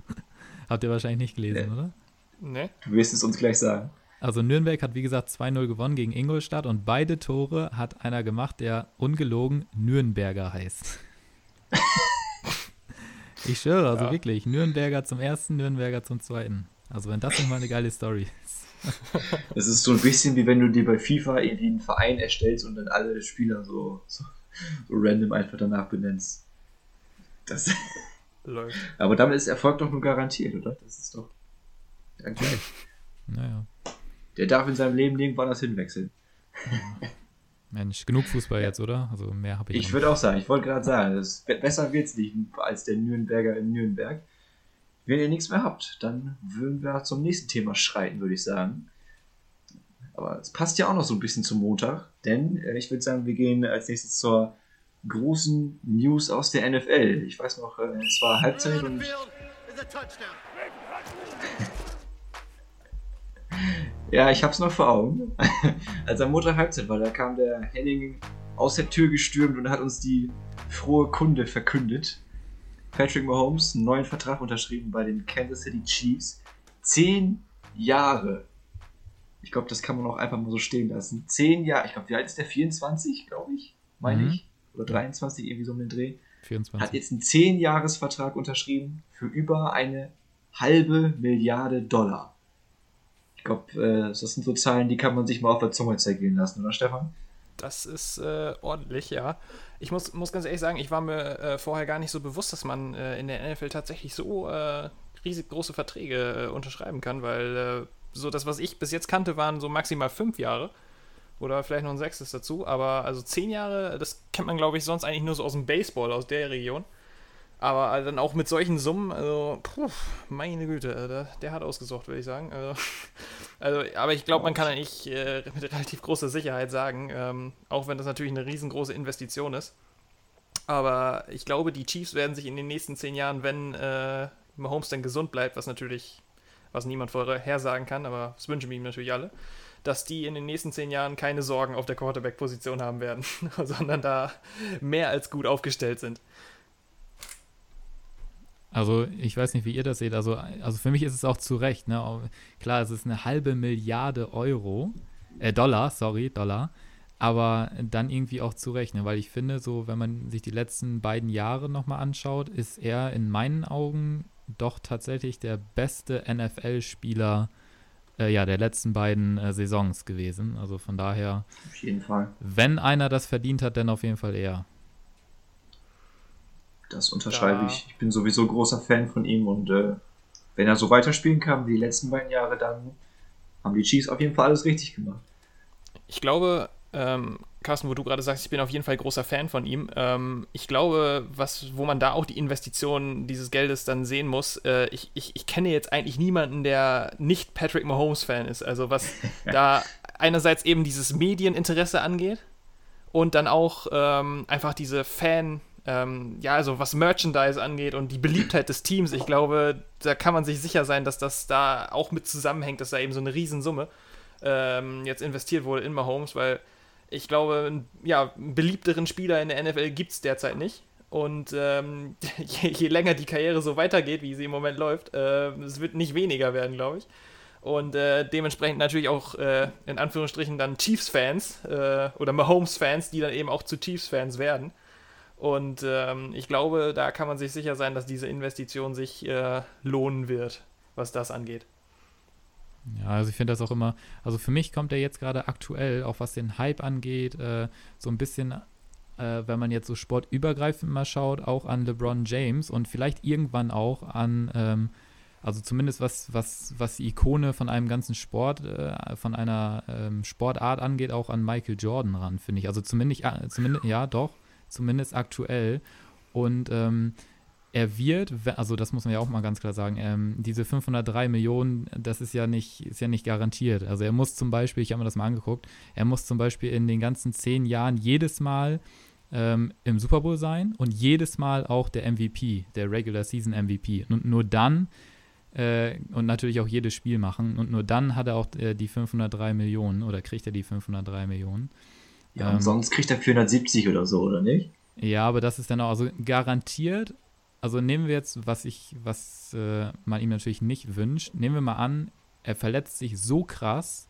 Habt ihr wahrscheinlich nicht gelesen, nee. oder? Nee. Du wirst es uns gleich sagen. Also Nürnberg hat wie gesagt 2-0 gewonnen gegen Ingolstadt und beide Tore hat einer gemacht, der ungelogen Nürnberger heißt. ich schwöre, also ja. wirklich, Nürnberger zum ersten, Nürnberger zum zweiten. Also wenn das nicht mal eine geile Story ist. Es ist so ein bisschen wie wenn du dir bei FIFA irgendwie einen Verein erstellst und dann alle Spieler so, so, so random einfach danach benennst. Das Läuft. Aber damit ist Erfolg doch nur garantiert, oder? Das ist doch. Ja, gleich. Naja. Der darf in seinem Leben irgendwann das hinwechseln. Mensch, genug Fußball jetzt, oder? Also mehr habe ich. Ich würde auch sagen, ich wollte gerade sagen, das, besser wird es nicht als der Nürnberger in Nürnberg. Wenn ihr nichts mehr habt, dann würden wir zum nächsten Thema schreiten, würde ich sagen. Aber es passt ja auch noch so ein bisschen zum Montag, denn äh, ich würde sagen, wir gehen als nächstes zur großen News aus der NFL. Ich weiß noch, äh, es war Halbzeit und. Ja, ich hab's noch vor Augen. Als am Montag Halbzeit war, da kam der Henning aus der Tür gestürmt und hat uns die frohe Kunde verkündet. Patrick Mahomes einen neuen Vertrag unterschrieben bei den Kansas City Chiefs. Zehn Jahre. Ich glaube, das kann man auch einfach mal so stehen lassen. Zehn Jahre. Ich glaube, wie alt ist der? 24, glaube ich. Meine mhm. ich oder 23, irgendwie so um den Dreh. 24. Hat jetzt einen 10-Jahres-Vertrag unterschrieben für über eine halbe Milliarde Dollar. Ich glaube, äh, das sind so Zahlen, die kann man sich mal auf der Zunge zergehen lassen, oder Stefan? Das ist äh, ordentlich, ja. Ich muss, muss ganz ehrlich sagen, ich war mir äh, vorher gar nicht so bewusst, dass man äh, in der NFL tatsächlich so äh, riesig große Verträge äh, unterschreiben kann, weil so das, was ich bis jetzt kannte, waren so maximal fünf Jahre. Oder vielleicht noch ein sechstes dazu. Aber also zehn Jahre, das kennt man, glaube ich, sonst eigentlich nur so aus dem Baseball, aus der Region. Aber dann auch mit solchen Summen, also, puh, meine Güte, äh, der, der hat ausgesucht, würde ich sagen. Also, also aber ich glaube, man kann eigentlich äh, mit relativ großer Sicherheit sagen, ähm, auch wenn das natürlich eine riesengroße Investition ist. Aber ich glaube, die Chiefs werden sich in den nächsten zehn Jahren, wenn äh, Mahomes dann gesund bleibt, was natürlich, was niemand vorhersagen kann, aber das wünschen wir ihm natürlich alle, dass die in den nächsten zehn Jahren keine Sorgen auf der Quarterback-Position haben werden, sondern da mehr als gut aufgestellt sind. Also ich weiß nicht, wie ihr das seht. Also, also für mich ist es auch zu Recht. Ne? Klar, es ist eine halbe Milliarde Euro, äh, Dollar, sorry, Dollar. Aber dann irgendwie auch zu Recht, ne? weil ich finde, so wenn man sich die letzten beiden Jahre nochmal anschaut, ist er in meinen Augen doch tatsächlich der beste NFL-Spieler äh, ja, der letzten beiden äh, Saisons gewesen. Also von daher. Auf jeden Fall. Wenn einer das verdient hat, dann auf jeden Fall er. Das unterschreibe ja. ich. Ich bin sowieso großer Fan von ihm und äh, wenn er so weiterspielen kann wie die letzten beiden Jahre, dann haben die Chiefs auf jeden Fall alles richtig gemacht. Ich glaube, ähm, Carsten, wo du gerade sagst, ich bin auf jeden Fall großer Fan von ihm. Ähm, ich glaube, was, wo man da auch die Investition dieses Geldes dann sehen muss, äh, ich, ich, ich kenne jetzt eigentlich niemanden, der nicht Patrick Mahomes-Fan ist. Also was da einerseits eben dieses Medieninteresse angeht und dann auch ähm, einfach diese Fan- ähm, ja, also was Merchandise angeht und die Beliebtheit des Teams, ich glaube, da kann man sich sicher sein, dass das da auch mit zusammenhängt, dass da eben so eine Riesensumme ähm, jetzt investiert wurde in Mahomes, weil ich glaube, ja, einen beliebteren Spieler in der NFL gibt es derzeit nicht. Und ähm, je, je, länger die Karriere so weitergeht, wie sie im Moment läuft, äh, es wird nicht weniger werden, glaube ich. Und äh, dementsprechend natürlich auch äh, in Anführungsstrichen dann Chiefs-Fans äh, oder Mahomes-Fans, die dann eben auch zu Chiefs-Fans werden. Und ähm, ich glaube, da kann man sich sicher sein, dass diese Investition sich äh, lohnen wird, was das angeht. Ja, also ich finde das auch immer, also für mich kommt er jetzt gerade aktuell, auch was den Hype angeht, äh, so ein bisschen, äh, wenn man jetzt so sportübergreifend mal schaut, auch an LeBron James und vielleicht irgendwann auch an, ähm, also zumindest was, was, was die Ikone von einem ganzen Sport, äh, von einer ähm, Sportart angeht, auch an Michael Jordan ran, finde ich. Also zumindest, äh, zumindest, ja, doch, zumindest aktuell. Und ähm, er wird, also das muss man ja auch mal ganz klar sagen, ähm, diese 503 Millionen, das ist ja nicht, ist ja nicht garantiert. Also er muss zum Beispiel, ich habe mir das mal angeguckt, er muss zum Beispiel in den ganzen zehn Jahren jedes Mal ähm, im Super Bowl sein und jedes Mal auch der MVP, der Regular Season MVP. Und nur dann äh, und natürlich auch jedes Spiel machen und nur dann hat er auch äh, die 503 Millionen oder kriegt er die 503 Millionen. Ja, ähm, sonst kriegt er 470 oder so, oder nicht? Ja, aber das ist dann auch, also garantiert also nehmen wir jetzt, was ich, was äh, man ihm natürlich nicht wünscht, nehmen wir mal an, er verletzt sich so krass,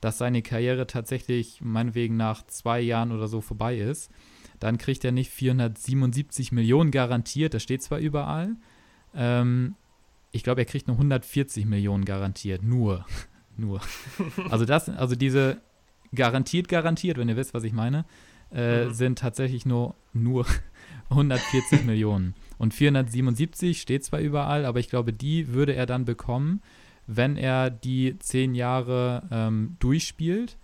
dass seine Karriere tatsächlich meinetwegen nach zwei Jahren oder so vorbei ist, dann kriegt er nicht 477 Millionen garantiert, das steht zwar überall. Ähm, ich glaube, er kriegt nur 140 Millionen garantiert, nur. nur. Also das, also diese garantiert, garantiert, wenn ihr wisst, was ich meine, äh, mhm. sind tatsächlich nur, nur 140 Millionen. Und 477 steht zwar überall, aber ich glaube, die würde er dann bekommen, wenn er die zehn Jahre ähm, durchspielt.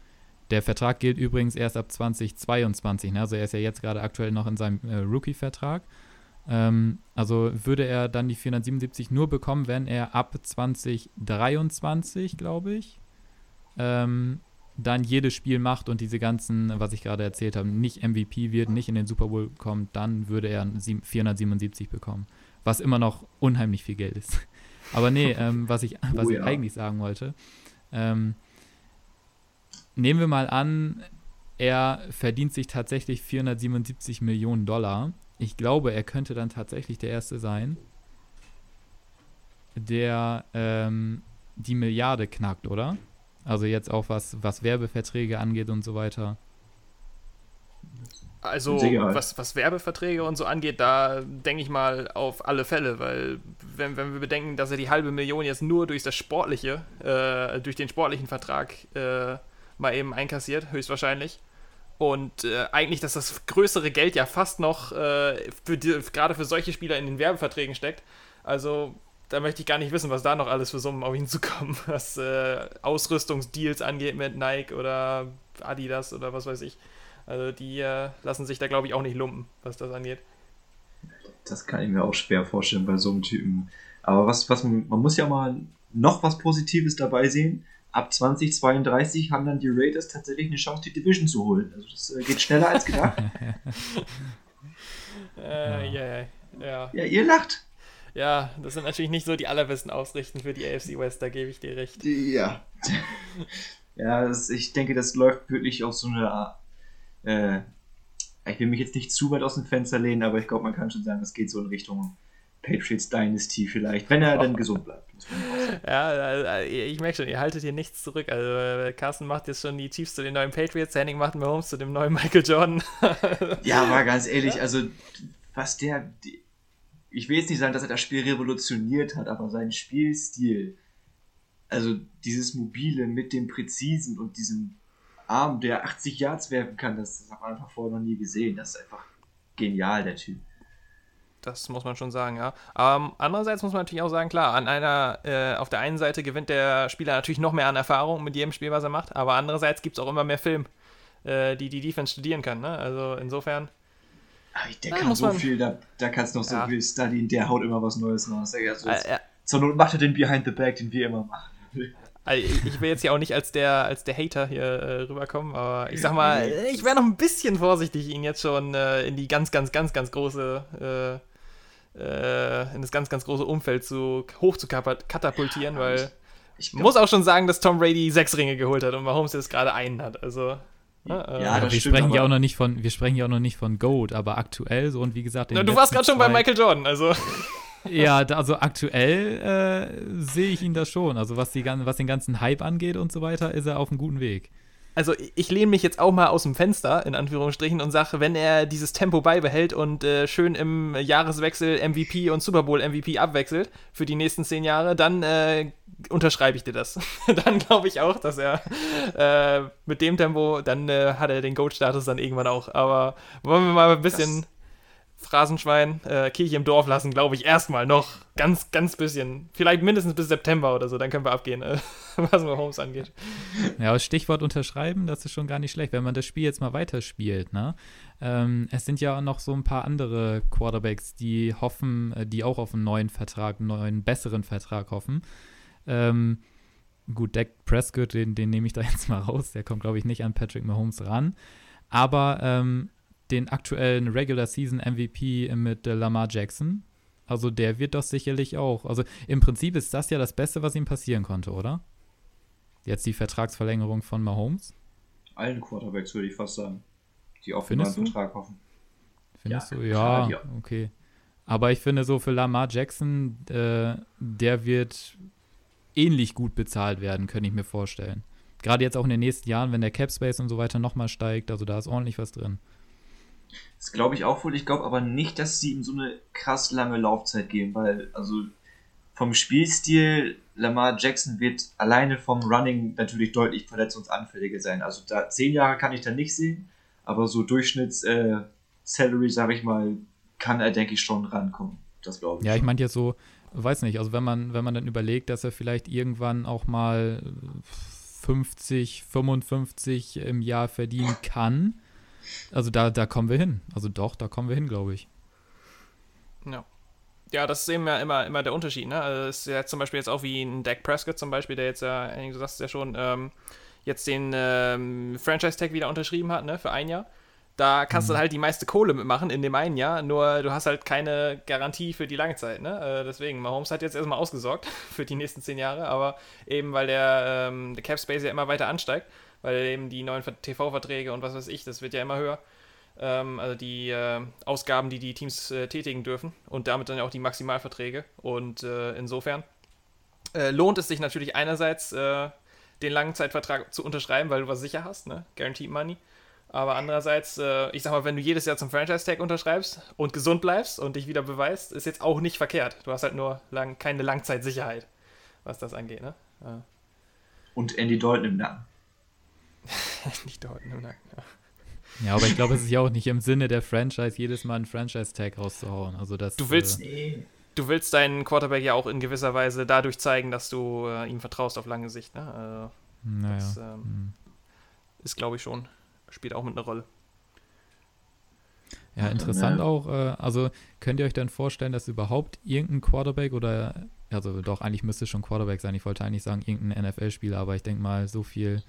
Der Vertrag gilt übrigens erst ab 2022. Ne? Also er ist ja jetzt gerade aktuell noch in seinem äh, Rookie-Vertrag. Ähm, also würde er dann die 477 nur bekommen, wenn er ab 2023, glaube ich, ähm, dann jedes Spiel macht und diese ganzen, was ich gerade erzählt habe, nicht MVP wird, nicht in den Super Bowl kommt, dann würde er 477 bekommen. Was immer noch unheimlich viel Geld ist. Aber nee, ähm, was, ich, was oh, ja. ich eigentlich sagen wollte, ähm, nehmen wir mal an, er verdient sich tatsächlich 477 Millionen Dollar. Ich glaube, er könnte dann tatsächlich der Erste sein, der ähm, die Milliarde knackt, oder? Also jetzt auch was, was Werbeverträge angeht und so weiter. Also was, was Werbeverträge und so angeht, da denke ich mal auf alle Fälle, weil wenn, wenn wir bedenken, dass er die halbe Million jetzt nur durch das Sportliche, äh, durch den sportlichen Vertrag äh, mal eben einkassiert, höchstwahrscheinlich. Und äh, eigentlich, dass das größere Geld ja fast noch äh, für die, gerade für solche Spieler in den Werbeverträgen steckt. Also da möchte ich gar nicht wissen, was da noch alles für Summen auf ihn zukommen, was äh, Ausrüstungsdeals angeht mit Nike oder Adidas oder was weiß ich. Also die äh, lassen sich da, glaube ich, auch nicht lumpen, was das angeht. Das kann ich mir auch schwer vorstellen bei so einem Typen. Aber was, was man, man muss ja mal noch was Positives dabei sehen. Ab 2032 haben dann die Raiders tatsächlich eine Chance, die Division zu holen. Also das äh, geht schneller als gedacht. äh, ja. ja. Ja, ihr lacht. Ja, das sind natürlich nicht so die allerbesten Ausrichten für die AFC West, da gebe ich dir recht. Ja. ja, das, ich denke, das läuft wirklich auf so eine. Äh, ich will mich jetzt nicht zu weit aus dem Fenster lehnen, aber ich glaube, man kann schon sagen, das geht so in Richtung Patriots Dynasty vielleicht, wenn er oh. dann gesund bleibt. Ja, ich merke schon, ihr haltet hier nichts zurück. Also äh, Carsten macht jetzt schon die Chiefs zu den neuen Patriots, Henning macht Mahomes zu dem neuen Michael Jordan. ja, aber ganz ehrlich, also was der, ich will jetzt nicht sagen, dass er das Spiel revolutioniert hat, aber sein Spielstil, also dieses Mobile mit dem Präzisen und diesem Arm, der 80 Yards werfen kann, das, das hat man einfach vorher noch nie gesehen. Das ist einfach genial, der Typ. Das muss man schon sagen, ja. Ähm, andererseits muss man natürlich auch sagen, klar, an einer, äh, auf der einen Seite gewinnt der Spieler natürlich noch mehr an Erfahrung mit jedem Spiel, was er macht, aber andererseits gibt es auch immer mehr Film, äh, die die Defense studieren kann. Ne? Also insofern der Nein, kann so man... viel, da, da kannst du noch so ja. viel studien, der haut immer was Neues raus. Also äh, Zur Not macht er den Behind the Back, den wir immer machen. Also ich will jetzt hier auch nicht als der, als der Hater hier äh, rüberkommen, aber ich sag mal, ich wäre noch ein bisschen vorsichtig, ihn jetzt schon äh, in die ganz, ganz, ganz, ganz große, äh, äh in das ganz, ganz große Umfeld zu, hoch zu katapultieren, ja, weil ich, ich muss auch schon sagen, dass Tom Brady sechs Ringe geholt hat und Mahomes jetzt gerade einen hat. Also ja, ja wir stimmt, sprechen ja auch noch nicht von, wir sprechen ja auch noch nicht von Goat, aber aktuell so und wie gesagt. Na, du warst gerade schon bei Michael Jordan, also. ja, also aktuell äh, sehe ich ihn da schon. Also was, die, was den ganzen Hype angeht und so weiter, ist er auf einem guten Weg also ich lehne mich jetzt auch mal aus dem Fenster, in Anführungsstrichen, und sage, wenn er dieses Tempo beibehält und äh, schön im Jahreswechsel MVP und Super Bowl MVP abwechselt für die nächsten zehn Jahre, dann äh, unterschreibe ich dir das. dann glaube ich auch, dass er äh, mit dem Tempo, dann äh, hat er den Goat-Status dann irgendwann auch. Aber wollen wir mal ein bisschen Phrasenschwein, äh, Kirche im Dorf lassen, glaube ich, erstmal noch ganz, ganz bisschen. Vielleicht mindestens bis September oder so, dann können wir abgehen, äh, was Mahomes angeht. Ja, Stichwort unterschreiben, das ist schon gar nicht schlecht, wenn man das Spiel jetzt mal weiterspielt, ne? Ähm, es sind ja noch so ein paar andere Quarterbacks, die hoffen, äh, die auch auf einen neuen Vertrag, einen neuen, besseren Vertrag hoffen. Ähm, gut, Dak Prescott, den, den nehme ich da jetzt mal raus, der kommt, glaube ich, nicht an Patrick Mahomes ran. Aber ähm, den aktuellen Regular Season MVP mit äh, Lamar Jackson. Also der wird doch sicherlich auch. Also im Prinzip ist das ja das Beste, was ihm passieren konnte, oder? Jetzt die Vertragsverlängerung von Mahomes. Allen Quarterbacks würde ich fast sagen, die auf einen Vertrag hoffen. Findest ja, du? Ja, klar, okay. Aber ich finde so für Lamar Jackson, äh, der wird ähnlich gut bezahlt werden, könnte ich mir vorstellen. Gerade jetzt auch in den nächsten Jahren, wenn der Cap Space und so weiter nochmal steigt, also da ist ordentlich was drin. Das glaube ich auch wohl. Ich glaube aber nicht, dass sie ihm so eine krass lange Laufzeit geben, weil, also vom Spielstil, Lamar Jackson wird alleine vom Running natürlich deutlich verletzungsanfälliger sein. Also da zehn Jahre kann ich da nicht sehen, aber so Durchschnitts-Salary, äh, sage ich mal, kann er, denke ich, schon rankommen. Das glaube ich. Ja, ich meinte jetzt so, weiß nicht, also wenn man, wenn man dann überlegt, dass er vielleicht irgendwann auch mal 50, 55 im Jahr verdienen kann, also da, da kommen wir hin. Also doch, da kommen wir hin, glaube ich. Ja. Ja, das ist eben ja immer, immer der Unterschied. Ne? Also das ist ja zum Beispiel jetzt auch wie ein Dak Prescott zum Beispiel, der jetzt ja, du sagst es ja schon, ähm, jetzt den ähm, Franchise-Tag wieder unterschrieben hat, ne, für ein Jahr. Da kannst mhm. du halt die meiste Kohle mitmachen in dem einen Jahr, nur du hast halt keine Garantie für die lange Zeit. Ne? Äh, deswegen, Mahomes hat jetzt erstmal ausgesorgt für die nächsten zehn Jahre, aber eben weil der, ähm, der Cap Space ja immer weiter ansteigt, weil eben die neuen TV-Verträge und was weiß ich, das wird ja immer höher. Ähm, also die äh, Ausgaben, die die Teams äh, tätigen dürfen und damit dann auch die Maximalverträge. Und äh, insofern äh, lohnt es sich natürlich einerseits, äh, den Langzeitvertrag zu unterschreiben, weil du was sicher hast, ne? Guaranteed Money. Aber andererseits, äh, ich sag mal, wenn du jedes Jahr zum Franchise-Tag unterschreibst und gesund bleibst und dich wieder beweist, ist jetzt auch nicht verkehrt. Du hast halt nur lang, keine Langzeitsicherheit, was das angeht, ne? Ja. Und Andy Dalton im Nacken. nicht Dalton im Nacken, ja. Ja, aber ich glaube, es ist ja auch nicht im Sinne der Franchise, jedes Mal einen Franchise-Tag rauszuhauen. Also das, du willst, äh, du willst deinen Quarterback ja auch in gewisser Weise dadurch zeigen, dass du äh, ihm vertraust auf lange Sicht. Ne? Also, naja. Das ähm, hm. ist, glaube ich, schon, spielt auch mit einer Rolle. Ja, interessant auch. Äh, also könnt ihr euch dann vorstellen, dass überhaupt irgendein Quarterback oder, also doch, eigentlich müsste es schon Quarterback sein. Ich wollte eigentlich sagen, irgendein NFL-Spieler, aber ich denke mal, so viel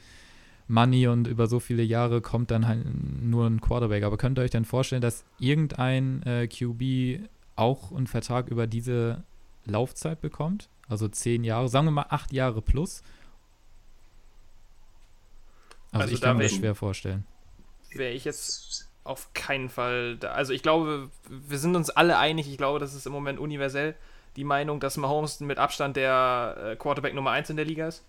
Money und über so viele Jahre kommt dann halt nur ein Quarterback. Aber könnt ihr euch denn vorstellen, dass irgendein äh, QB auch einen Vertrag über diese Laufzeit bekommt? Also zehn Jahre, sagen wir mal acht Jahre plus. Also, also ich kann mir das schwer vorstellen. Wäre ich jetzt auf keinen Fall da. Also ich glaube, wir sind uns alle einig, ich glaube, das ist im Moment universell die Meinung, dass Mahomes mit Abstand der äh, Quarterback Nummer 1 in der Liga ist.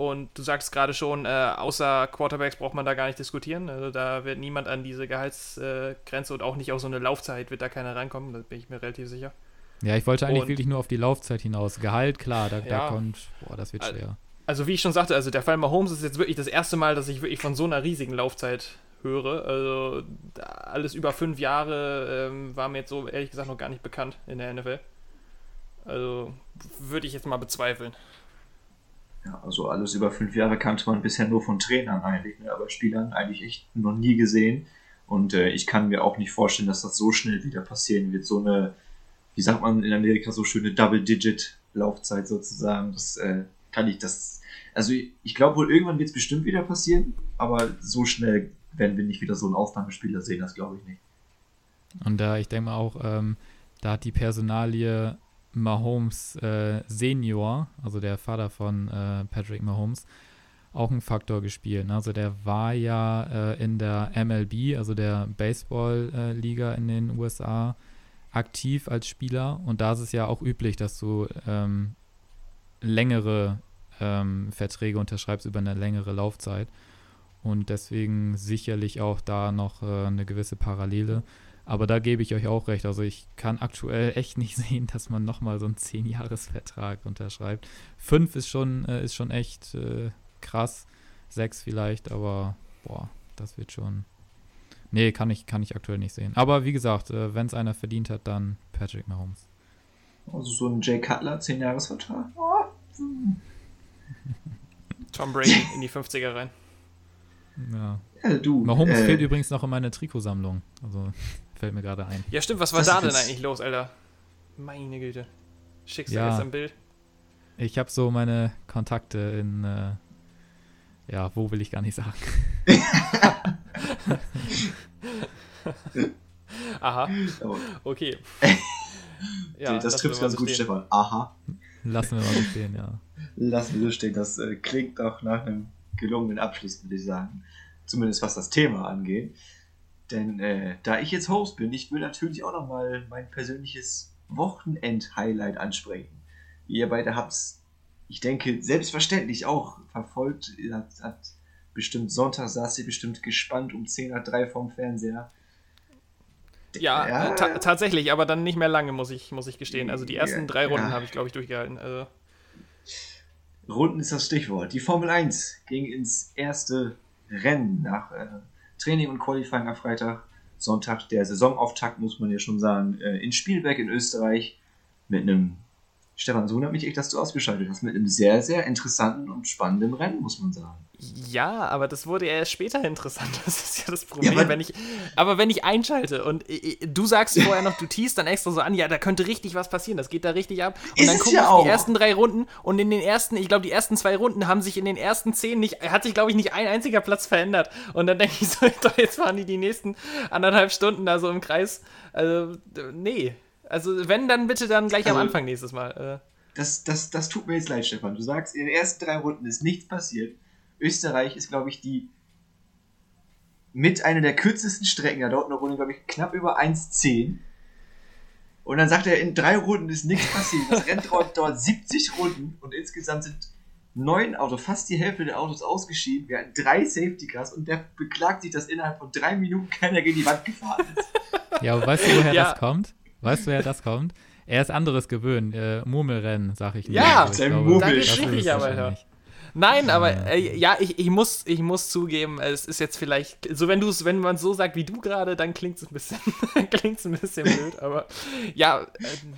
Und du sagst gerade schon, äh, außer Quarterbacks braucht man da gar nicht diskutieren. Also da wird niemand an diese Gehaltsgrenze äh, und auch nicht auf so eine Laufzeit wird da keiner reinkommen, da bin ich mir relativ sicher. Ja, ich wollte eigentlich und, wirklich nur auf die Laufzeit hinaus. Gehalt, klar, da, ja, da kommt, boah, das wird schwer. Also wie ich schon sagte, also der Fall Mahomes ist jetzt wirklich das erste Mal, dass ich wirklich von so einer riesigen Laufzeit höre. Also alles über fünf Jahre ähm, war mir jetzt so ehrlich gesagt noch gar nicht bekannt in der NFL. Also würde ich jetzt mal bezweifeln. Ja, also alles über fünf Jahre kannte man bisher nur von Trainern eigentlich, ne? aber Spielern eigentlich echt noch nie gesehen. Und äh, ich kann mir auch nicht vorstellen, dass das so schnell wieder passieren wird. So eine, wie sagt man in Amerika, so schöne Double-Digit-Laufzeit sozusagen. Das äh, kann ich, das. Also ich, ich glaube wohl, irgendwann wird es bestimmt wieder passieren, aber so schnell werden wir nicht wieder so einen Ausnahmespieler sehen, das glaube ich nicht. Und da, ich denke mal auch, ähm, da hat die Personalie Mahomes äh, Senior, also der Vater von äh, Patrick Mahomes, auch einen Faktor gespielt. Ne? Also der war ja äh, in der MLB, also der Baseball-Liga in den USA, aktiv als Spieler. Und da ist es ja auch üblich, dass du ähm, längere ähm, Verträge unterschreibst über eine längere Laufzeit. Und deswegen sicherlich auch da noch äh, eine gewisse Parallele. Aber da gebe ich euch auch recht. Also ich kann aktuell echt nicht sehen, dass man nochmal so einen 10-Jahres-Vertrag unterschreibt. Fünf ist schon, äh, ist schon echt äh, krass. Sechs vielleicht, aber boah, das wird schon, Nee, kann ich, kann ich aktuell nicht sehen. Aber wie gesagt, äh, wenn es einer verdient hat, dann Patrick Mahomes. Also so ein Jay Cutler, 10-Jahres-Vertrag. Oh. Tom Brady in die 50er rein. Ja. Ja, du. Mahomes äh, fehlt übrigens noch in meine Trikotsammlung. Also fällt mir gerade ein. Ja, stimmt, was war Das da denn eigentlich los, Alter? Meine Güte. Schickst du Ja. jetzt ein Bild? Ich habe so meine Kontakte in, äh, ja, wo will ich gar nicht sagen. Aha, okay. das lassen trifft ganz gut, stehen. Stefan. Aha. Lassen wir mal so stehen, ja. Lassen wir so stehen. Das äh, klingt auch nach einem gelungenen Abschluss, würde ich sagen. Zumindest was das Thema angeht. Denn äh, da ich jetzt Host bin, ich will natürlich auch nochmal mein persönliches Wochenend-Highlight ansprechen. Ihr beide habt es, ich denke, selbstverständlich auch verfolgt. Ihr habt, habt bestimmt Sonntag saß ihr bestimmt gespannt um 10 nach 3 vorm Fernseher. Ja, Ja. Äh, ta tatsächlich, aber dann nicht mehr lange, muss ich, muss ich gestehen. Also die ersten Ja, drei Runden ja. habe ich, glaube ich, durchgehalten. Also, Runden ist das Stichwort. Die Formel 1 ging ins erste Rennen nach äh, Training und Qualifying am Freitag. Sonntag der Saisonauftakt, muss man ja schon sagen, äh, in Spielberg in Österreich mit einem, Stefan, so wundert mich echt, dass du ausgeschaltet hast, mit einem sehr, sehr interessanten und spannenden Rennen, muss man sagen. Ja, aber das wurde ja erst später interessant. Das ist ja das Problem. aber- wenn ich, aber wenn ich einschalte und äh, äh, du sagst vorher noch, du teast dann extra so an, ja, da könnte richtig was passieren, das geht da richtig ab. Und Ist dann es gucke ja ich die ersten drei Runden und in den ersten, ich glaube, die ersten zwei Runden haben sich in den ersten zehn nicht, hat sich, glaube ich, nicht ein einziger Platz verändert. Und dann denke ich so, jetzt fahren die die nächsten anderthalb Stunden da so im Kreis. Also, nee. Also, wenn, dann bitte dann gleich am Also- Anfang nächstes Mal. Äh, Das, das, das tut mir jetzt leid, Stefan. Du sagst, in den ersten drei Runden ist nichts passiert. Österreich ist, glaube ich, die mit einer der kürzesten Strecken. Da dauert eine Runde, glaube ich, knapp über 1,10. Und dann sagt er, in drei Runden ist nichts passiert. Das Rennen dauert, dauert 70 Runden und insgesamt sind neun Autos, fast die Hälfte der Autos ausgeschieden. Wir hatten drei Safety Cars und der beklagt sich, dass innerhalb von drei Minuten keiner gegen die Wand gefahren ist. Ja, aber weißt du, woher Ja. das kommt? Weißt du, woher das kommt? Er ist anderes gewöhnt. Äh, Murmelrennen, sag ich nur. Ja, Also ich glaube, Murmel- das Da ist richtig ab, Alter. wahrscheinlich. Nein, aber äh, ja, ich, ich, muss, ich muss zugeben, es ist jetzt vielleicht, so wenn du es, wenn man es so sagt wie du gerade, dann klingt es ein bisschen, klingt's ein bisschen blöd, aber ja, äh,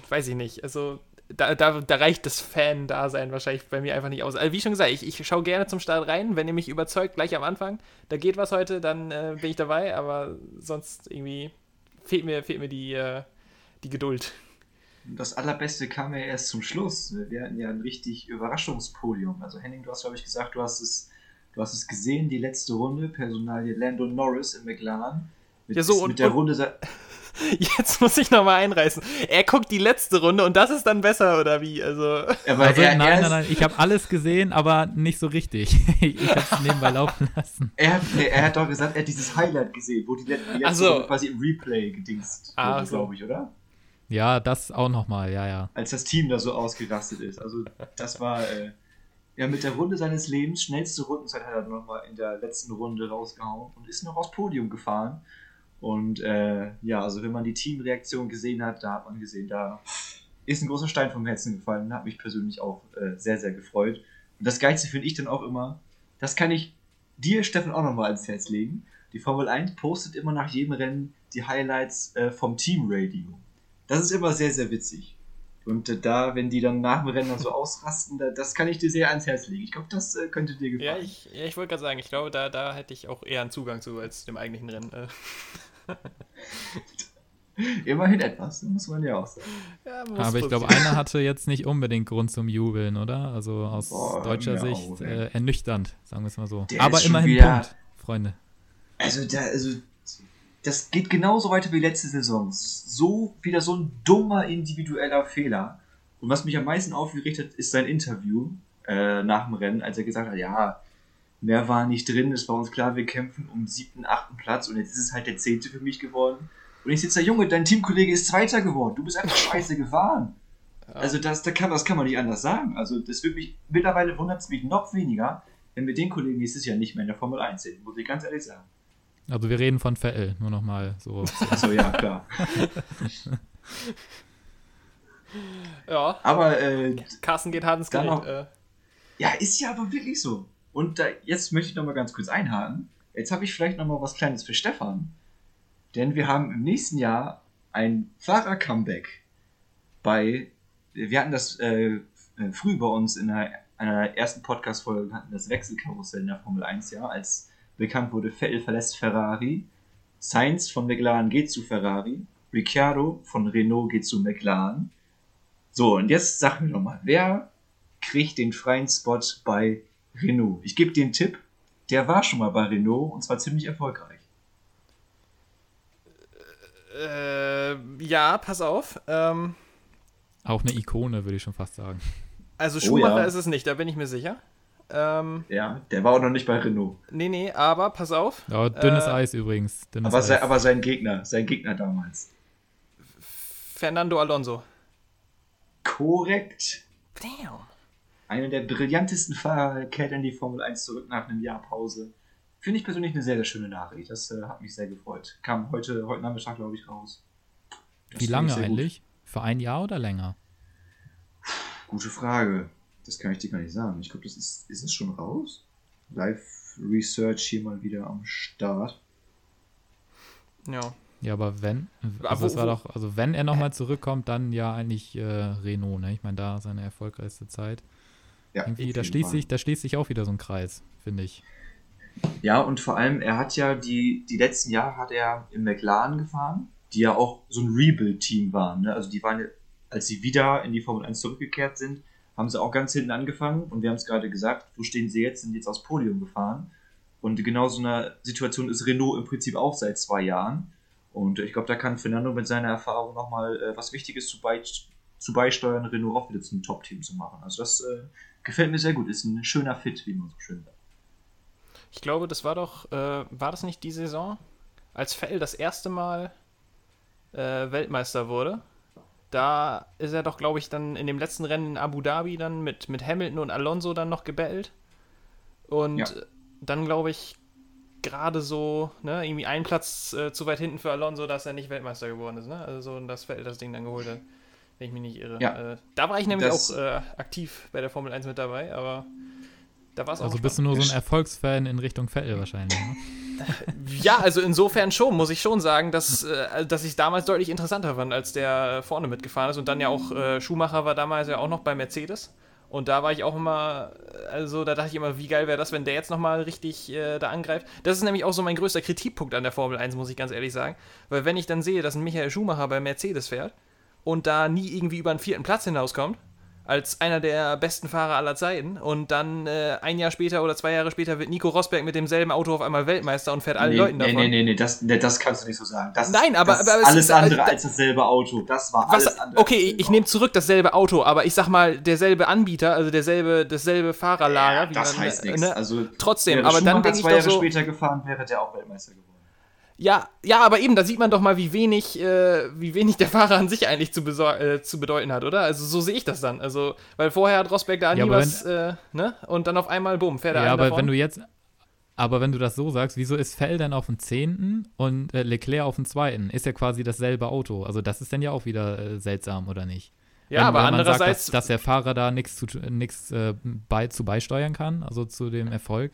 weiß ich nicht. Also da, da, da reicht das Fan-Dasein wahrscheinlich bei mir einfach nicht aus. Also wie schon gesagt, ich, ich schaue gerne zum Start rein, wenn ihr mich überzeugt, gleich am Anfang, da geht was heute, dann äh, bin ich dabei, aber sonst irgendwie fehlt mir, fehlt mir die, äh, die Geduld. Das Allerbeste kam ja erst zum Schluss. Wir hatten ja ein richtig Überraschungspodium. Also Henning, du hast, glaube ich, gesagt, du hast es, du hast es gesehen, die letzte Runde, Personalie Lando Norris im McLaren. Mit, Ja, so, mit und- der und- Runde Jetzt muss ich nochmal einreißen. Er guckt die letzte Runde und das ist dann besser, oder wie? Also. Aber Also, er, nein, er, nein, nein, ich habe alles gesehen, aber nicht so richtig. ich habe es nebenbei laufen lassen. Er, er hat doch gesagt, er hat dieses Highlight gesehen, wo die, let- die letzte so. Runde quasi im Replay gedingst Ah, wurde, so. glaube ich, oder? Ja, das auch nochmal, ja, ja. Als das Team da so ausgerastet ist. Also das war äh, ja mit der Runde seines Lebens, schnellste Rundenzeit hat er nochmal in der letzten Runde rausgehauen und ist noch aufs Podium gefahren. Und äh, ja, also wenn man die Teamreaktion gesehen hat, da hat man gesehen, da ist ein großer Stein vom Herzen gefallen hat mich persönlich auch äh, sehr, sehr gefreut. Und das Geilste finde ich dann auch immer, das kann ich dir, Steffen, auch nochmal ans Herz legen. Die Formel 1 postet immer nach jedem Rennen die Highlights äh, vom Teamradio. Das ist immer sehr, sehr witzig. Und äh, da, wenn die dann nach dem Rennen so ausrasten, da, das kann ich dir sehr ans Herz legen. Ich glaube, das äh, könnte dir gefallen. Ja, ich, ja, ich wollte gerade sagen, ich glaube, da, da hätte ich auch eher einen Zugang zu als dem eigentlichen Rennen. Äh, Immerhin etwas, muss man ja auch sagen. ja, Aber ich glaube, einer hatte jetzt nicht unbedingt Grund zum Jubeln, oder? Also aus Boah, deutscher Sicht auch, äh, ernüchternd, sagen wir es mal so. Der Aber immerhin wieder- Punkt, Freunde. Also, da, also, das geht genauso weiter wie letzte Saison. So, wieder so ein dummer individueller Fehler. Und was mich am meisten aufgeregt hat, ist sein Interview äh, nach dem Rennen, als er gesagt hat, ja, mehr war nicht drin, es war uns klar, wir kämpfen um siebten, achten Platz und jetzt ist es halt der zehnte für mich geworden. Und ich sitze da, Junge, dein Teamkollege ist Zweiter geworden, du bist einfach scheiße gefahren. Also das, da kann, das kann man nicht anders sagen. Also das wird mich, mittlerweile wundert es mich noch weniger, wenn wir den Kollegen nächstes Jahr nicht mehr in der Formel 1 sehen, muss ich ganz ehrlich sagen. Also wir reden von VL, nur nochmal so. Achso, ja, klar. Ja, Aber äh, Carsten geht hart ins Gericht. noch- Äh, ja, ist ja aber wirklich so. Und da, jetzt möchte ich nochmal ganz kurz einhaken. Jetzt habe ich vielleicht nochmal was Kleines für Stefan. denn wir haben im nächsten Jahr ein Fahrer-Comeback bei, wir hatten das äh, äh früh bei uns in einer, einer ersten Podcast-Folge, hatten das Wechselkarussell in der Formel 1, ja, als bekannt wurde, Vettel verlässt Ferrari, Sainz von McLaren geht zu Ferrari, Ricciardo von Renault geht zu McLaren. So, und jetzt sag mir doch mal, wer kriegt den freien Spot bei Renault? Ich gebe dir einen Tipp, der war schon mal bei Renault und zwar ziemlich erfolgreich. Äh, ja, pass auf. Ähm, Auch eine Ikone, würde ich schon fast sagen. Also Schumacher oh, ja. ist es nicht, da bin ich mir sicher. Ähm, ja, der war auch noch nicht bei Renault. Nee, nee, aber pass auf. Ja, dünnes äh, Eis übrigens. Dünnes aber, Eis. Sein, aber sein Gegner, sein Gegner damals. Fernando Alonso. Korrekt. Damn. Einer der brillantesten Fahrer kehrt in die Formel 1 zurück nach einem Jahr Pause. Finde ich persönlich eine sehr, sehr schöne Nachricht. Das äh, hat mich sehr gefreut. Kam heute, heute Nachmittag, glaube ich, raus. Das Wie lange eigentlich? Gut. Für ein Jahr oder länger? Gute Frage. Das kann ich dir gar nicht sagen. Ich glaube, das ist. Ist es schon raus? Live Research hier mal wieder am Start. Ja. Ja, aber wenn, also es war doch, also wenn er nochmal zurückkommt, dann ja eigentlich äh, Renault, ne? Ich meine, da seine erfolgreichste Zeit. Ja, Irgendwie, da schließt, sich, da schließt sich auch wieder so ein Kreis, finde ich. Ja, und vor allem, er hat ja die, die letzten Jahre hat er im McLaren gefahren, die ja auch so ein Rebuild-Team waren. Ne? Also die waren, als sie wieder in die Formel 1 zurückgekehrt sind, haben sie auch ganz hinten angefangen und wir haben es gerade gesagt, wo stehen sie jetzt? Sind jetzt aufs Podium gefahren. Und genau so eine Situation ist Renault im Prinzip auch seit zwei Jahren. Und ich glaube, da kann Fernando mit seiner Erfahrung nochmal äh, was Wichtiges zu, bei, zu beisteuern, Renault auch wieder zum Top-Team zu machen. Also das äh, gefällt mir sehr gut. Ist ein schöner Fit, wie man so schön sagt. Ich glaube, das war doch, äh, war das nicht die Saison, als Fell das erste Mal äh, Weltmeister wurde? Da ist er doch, glaube ich, dann in dem letzten Rennen in Abu Dhabi dann mit, mit Hamilton und Alonso dann noch gebettelt. Und ja. dann, glaube ich, gerade so, ne, irgendwie einen Platz äh, zu weit hinten für Alonso, dass er nicht Weltmeister geworden ist, ne? Also so, dass Vettel das Ding dann geholt hat, wenn ich mich nicht irre. Ja. Äh, da war ich nämlich das, auch äh, aktiv bei der Formel 1 mit dabei, aber da war es auch Also bist du nur so ein Erfolgsfan in Richtung Vettel wahrscheinlich, ne? ja, also insofern schon, muss ich schon sagen, dass, äh, dass ich damals deutlich interessanter fand, als der vorne mitgefahren ist. Und dann ja auch äh, Schumacher war damals ja auch noch bei Mercedes. Und da war ich auch immer, also da dachte ich immer, wie geil wäre das, wenn der jetzt nochmal richtig äh, da angreift. Das ist nämlich auch so mein größter Kritikpunkt an der Formel 1, muss ich ganz ehrlich sagen. Weil wenn ich dann sehe, dass ein Michael Schumacher bei Mercedes fährt und da nie irgendwie über einen vierten Platz hinauskommt, als einer der besten Fahrer aller Zeiten. Und dann äh, ein Jahr später oder zwei Jahre später wird Nico Rosberg mit demselben Auto auf einmal Weltmeister und fährt allen nee, Leuten davon. Nee, nee, nee, das, nee, das kannst du nicht so sagen. Das, Nein, aber, das aber alles ist, alles andere als dasselbe Auto. Das war was, alles andere. Okay, ich, ich nehme zurück dasselbe Auto, aber ich sag mal, derselbe Anbieter, also derselbe, dasselbe Fahrerlager. Ja, das man, heißt nichts. Ne? Also, trotzdem, aber dann denke ich zwei Jahre so, später gefahren wäre der auch Weltmeister geworden. Ja, ja, aber eben, da sieht man doch mal, wie wenig, äh, wie wenig der Fahrer an sich eigentlich zu, äh, zu bedeuten hat, oder? Also so sehe ich das dann. Also, weil vorher hat Rosberg da ja, nie was, äh, ne? Und dann auf einmal, bumm, fährt er Ja, aber davon. wenn du jetzt, aber wenn du das so sagst, wieso ist Fell dann auf dem 10. und äh, Leclerc auf dem 2.? Ist ja quasi dasselbe Auto. Also das ist dann ja auch wieder äh, seltsam, oder nicht? Ja, wenn, aber wenn andererseits. Sagt, dass, dass, der Fahrer da nichts zu, nix, äh, bei, zu beisteuern kann, also zu dem Erfolg.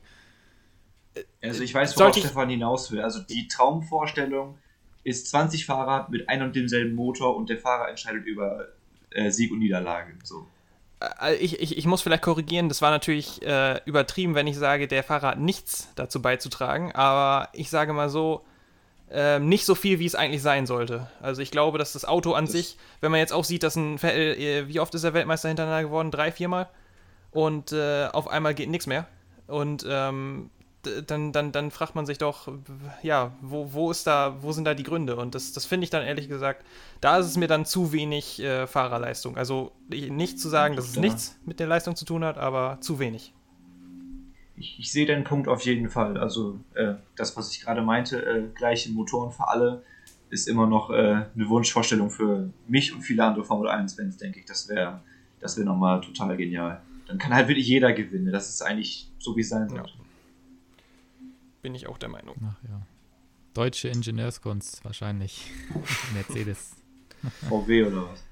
Also ich weiß, worauf Stefan hinaus will. Also die Traumvorstellung ist 20 Fahrer mit einem und demselben Motor und der Fahrer entscheidet über äh, Sieg und Niederlage. So. Äh, ich, ich, ich muss vielleicht korrigieren, das war natürlich äh, übertrieben, wenn ich sage, der Fahrer hat nichts dazu beizutragen, aber ich sage mal so, äh, nicht so viel, wie es eigentlich sein sollte. Also ich glaube, dass das Auto an das sich, wenn man jetzt auch sieht, dass ein, äh, wie oft ist er Weltmeister hintereinander geworden? Drei, viermal? Und äh, auf einmal geht nichts mehr. Und ähm, dann, dann, dann fragt man sich doch, ja, wo, wo ist da, wo sind da die Gründe? Und das, das finde ich dann ehrlich gesagt, da ist es mir dann zu wenig äh, Fahrerleistung. Also nicht zu sagen, dass es ja. nichts mit der Leistung zu tun hat, aber zu wenig. Ich, ich sehe deinen Punkt auf jeden Fall. Also äh, das, was ich gerade meinte, äh, gleiche Motoren für alle, ist immer noch äh, eine Wunschvorstellung für mich und viele andere Formel 1-Fans, denke ich. Das wäre das wär nochmal total genial. Dann kann halt wirklich jeder gewinnen. Das ist eigentlich so, wie es sein sollte. Ja bin ich auch der Meinung. Ach ja. Deutsche Ingenieurskunst wahrscheinlich. Mercedes. VW oder was?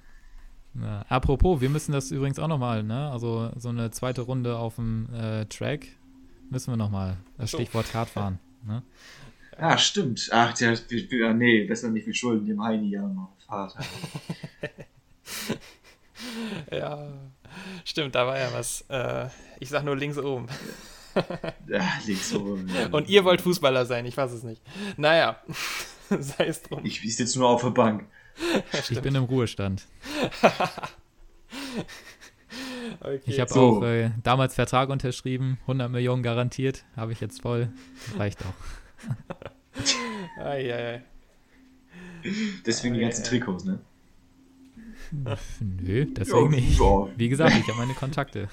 Na, apropos, wir müssen das übrigens auch nochmal, ne? Also so eine zweite Runde auf dem äh, Track müssen wir nochmal. Das so. Stichwort Kartfahren. Ne? Ah, stimmt. Ach, der, der, nee, besser nicht, wir schulden dem Heini ja noch Vater. ja, stimmt, da war ja was. Äh, ich sag nur links oben. ja, links oben. Ja. Und ihr wollt Fußballer sein, ich weiß es nicht. Naja, sei es drum. Ich sitze nur auf der Bank. ich bin im Ruhestand. okay. Ich habe so. auch äh, damals Vertrag unterschrieben, 100 Millionen garantiert, habe ich jetzt voll. Reicht auch. Eieiei. Deswegen die ganzen Trikots, ne? Nö, deswegen ja, nicht. Wie gesagt, ich habe meine Kontakte.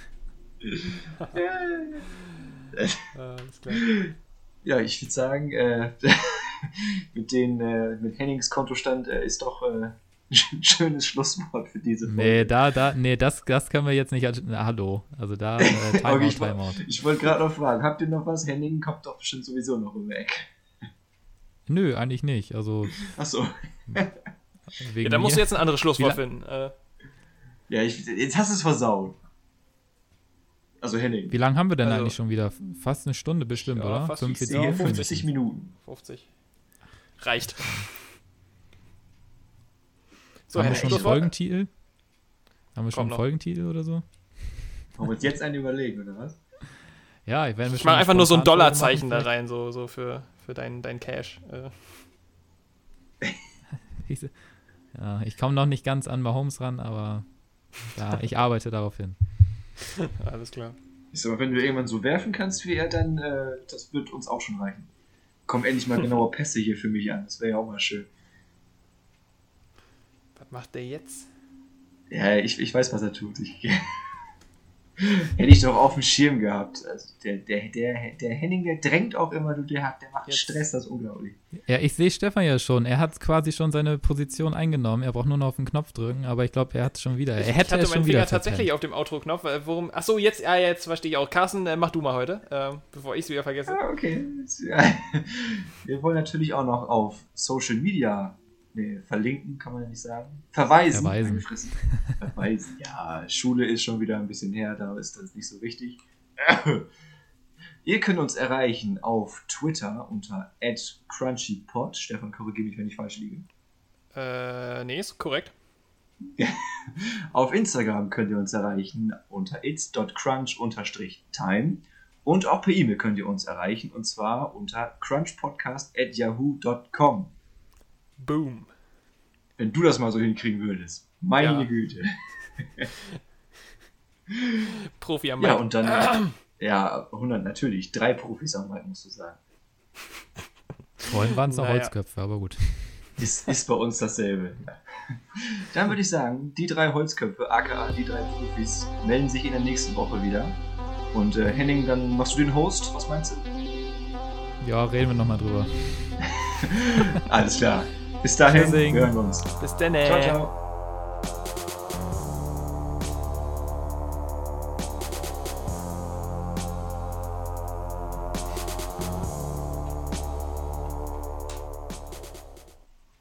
Ja, ich würde sagen, äh, mit, den, äh, mit Hennings Kontostand äh, ist doch äh, ein schönes Schlusswort für diese Folge. Nee, da, da, nee, das, das können wir jetzt nicht. Na, hallo. Also da, äh, Timeout, okay, ich, Timeout. Ich wollte gerade noch fragen, habt ihr noch was? Henning kommt doch bestimmt sowieso noch weg. Nö, eigentlich nicht. Also. Achso. Ja, da musst du jetzt ein anderes Schlusswort finden. Äh. Ja, ich, jetzt hast du es versaut. Also Henning. Wie lange haben wir denn also, eigentlich schon wieder? Fast eine Stunde bestimmt, ja, oder? Fast 45, ja, 50 Minuten. 50. Reicht. So, haben wir schon einen Folgentitel? Haben wir schon einen Folgentitel oder so? Wollen wir uns jetzt einen überlegen, oder was? Ja, ich werde Ich mache einfach nur so ein Dollarzeichen da rein, so, so für, für dein, dein Cash. Äh. ja, ich komme noch nicht ganz an Mahomes ran, aber ja, ich arbeite darauf hin. Alles klar. Ich sag mal, wenn du irgendwann so werfen kannst wie er, dann äh, das wird uns auch schon reichen. Kommen endlich mal genaue Pässe hier für mich an. Das wäre ja auch mal schön. Was macht der jetzt? Ja, ich, ich weiß, was er tut. Ich, Hätte ich doch auf dem Schirm gehabt. Also der, der, der, der Henning, der drängt auch immer, du, der, hat, der macht Jetzt. Stress, das ist unglaublich. Ja, ich sehe Stefan ja schon. Er hat quasi schon seine Position eingenommen. Er braucht nur noch auf den Knopf drücken, aber ich glaube, er hat schon wieder. Er hätte ich hatte es schon meinen wieder Finger tatsächlich auf dem Outro-Knopf. Äh, worum? Ach so, jetzt, ja, jetzt verstehe ich auch. Carsten, äh, mach du mal heute, äh, bevor ich es wieder vergesse. Ah, okay. Wir wollen natürlich auch noch auf Social Media Nee, verlinken kann man ja nicht sagen. Verweisen. Verweisen. Verweisen. Ja, Schule ist schon wieder ein bisschen her, da ist das nicht so wichtig. Ihr könnt uns erreichen auf Twitter unter crunchypod. Stefan, korrigiere mich, wenn ich falsch liege. Äh, nee, ist korrekt. auf Instagram könnt ihr uns erreichen unter its.crunch-time. Und auch per E-Mail könnt ihr uns erreichen und zwar unter crunchpodcast.yahoo.com. Boom. Wenn du das mal so hinkriegen würdest. Meine ja. Güte. Profi am Mic. Ja, und dann, ja, 100 natürlich. Drei Profis am Mic, musst du sagen. Vorhin waren es noch naja. Holzköpfe, aber gut. Ist, ist bei uns dasselbe. Dann würde ich sagen, die drei Holzköpfe, aka die drei Profis, melden sich in der nächsten Woche wieder. Und äh, Henning, dann machst du den Host, was meinst du? Ja, reden wir nochmal drüber. Alles klar. Bis dahin, wir hören wir uns. Bis dann. Ciao, ciao.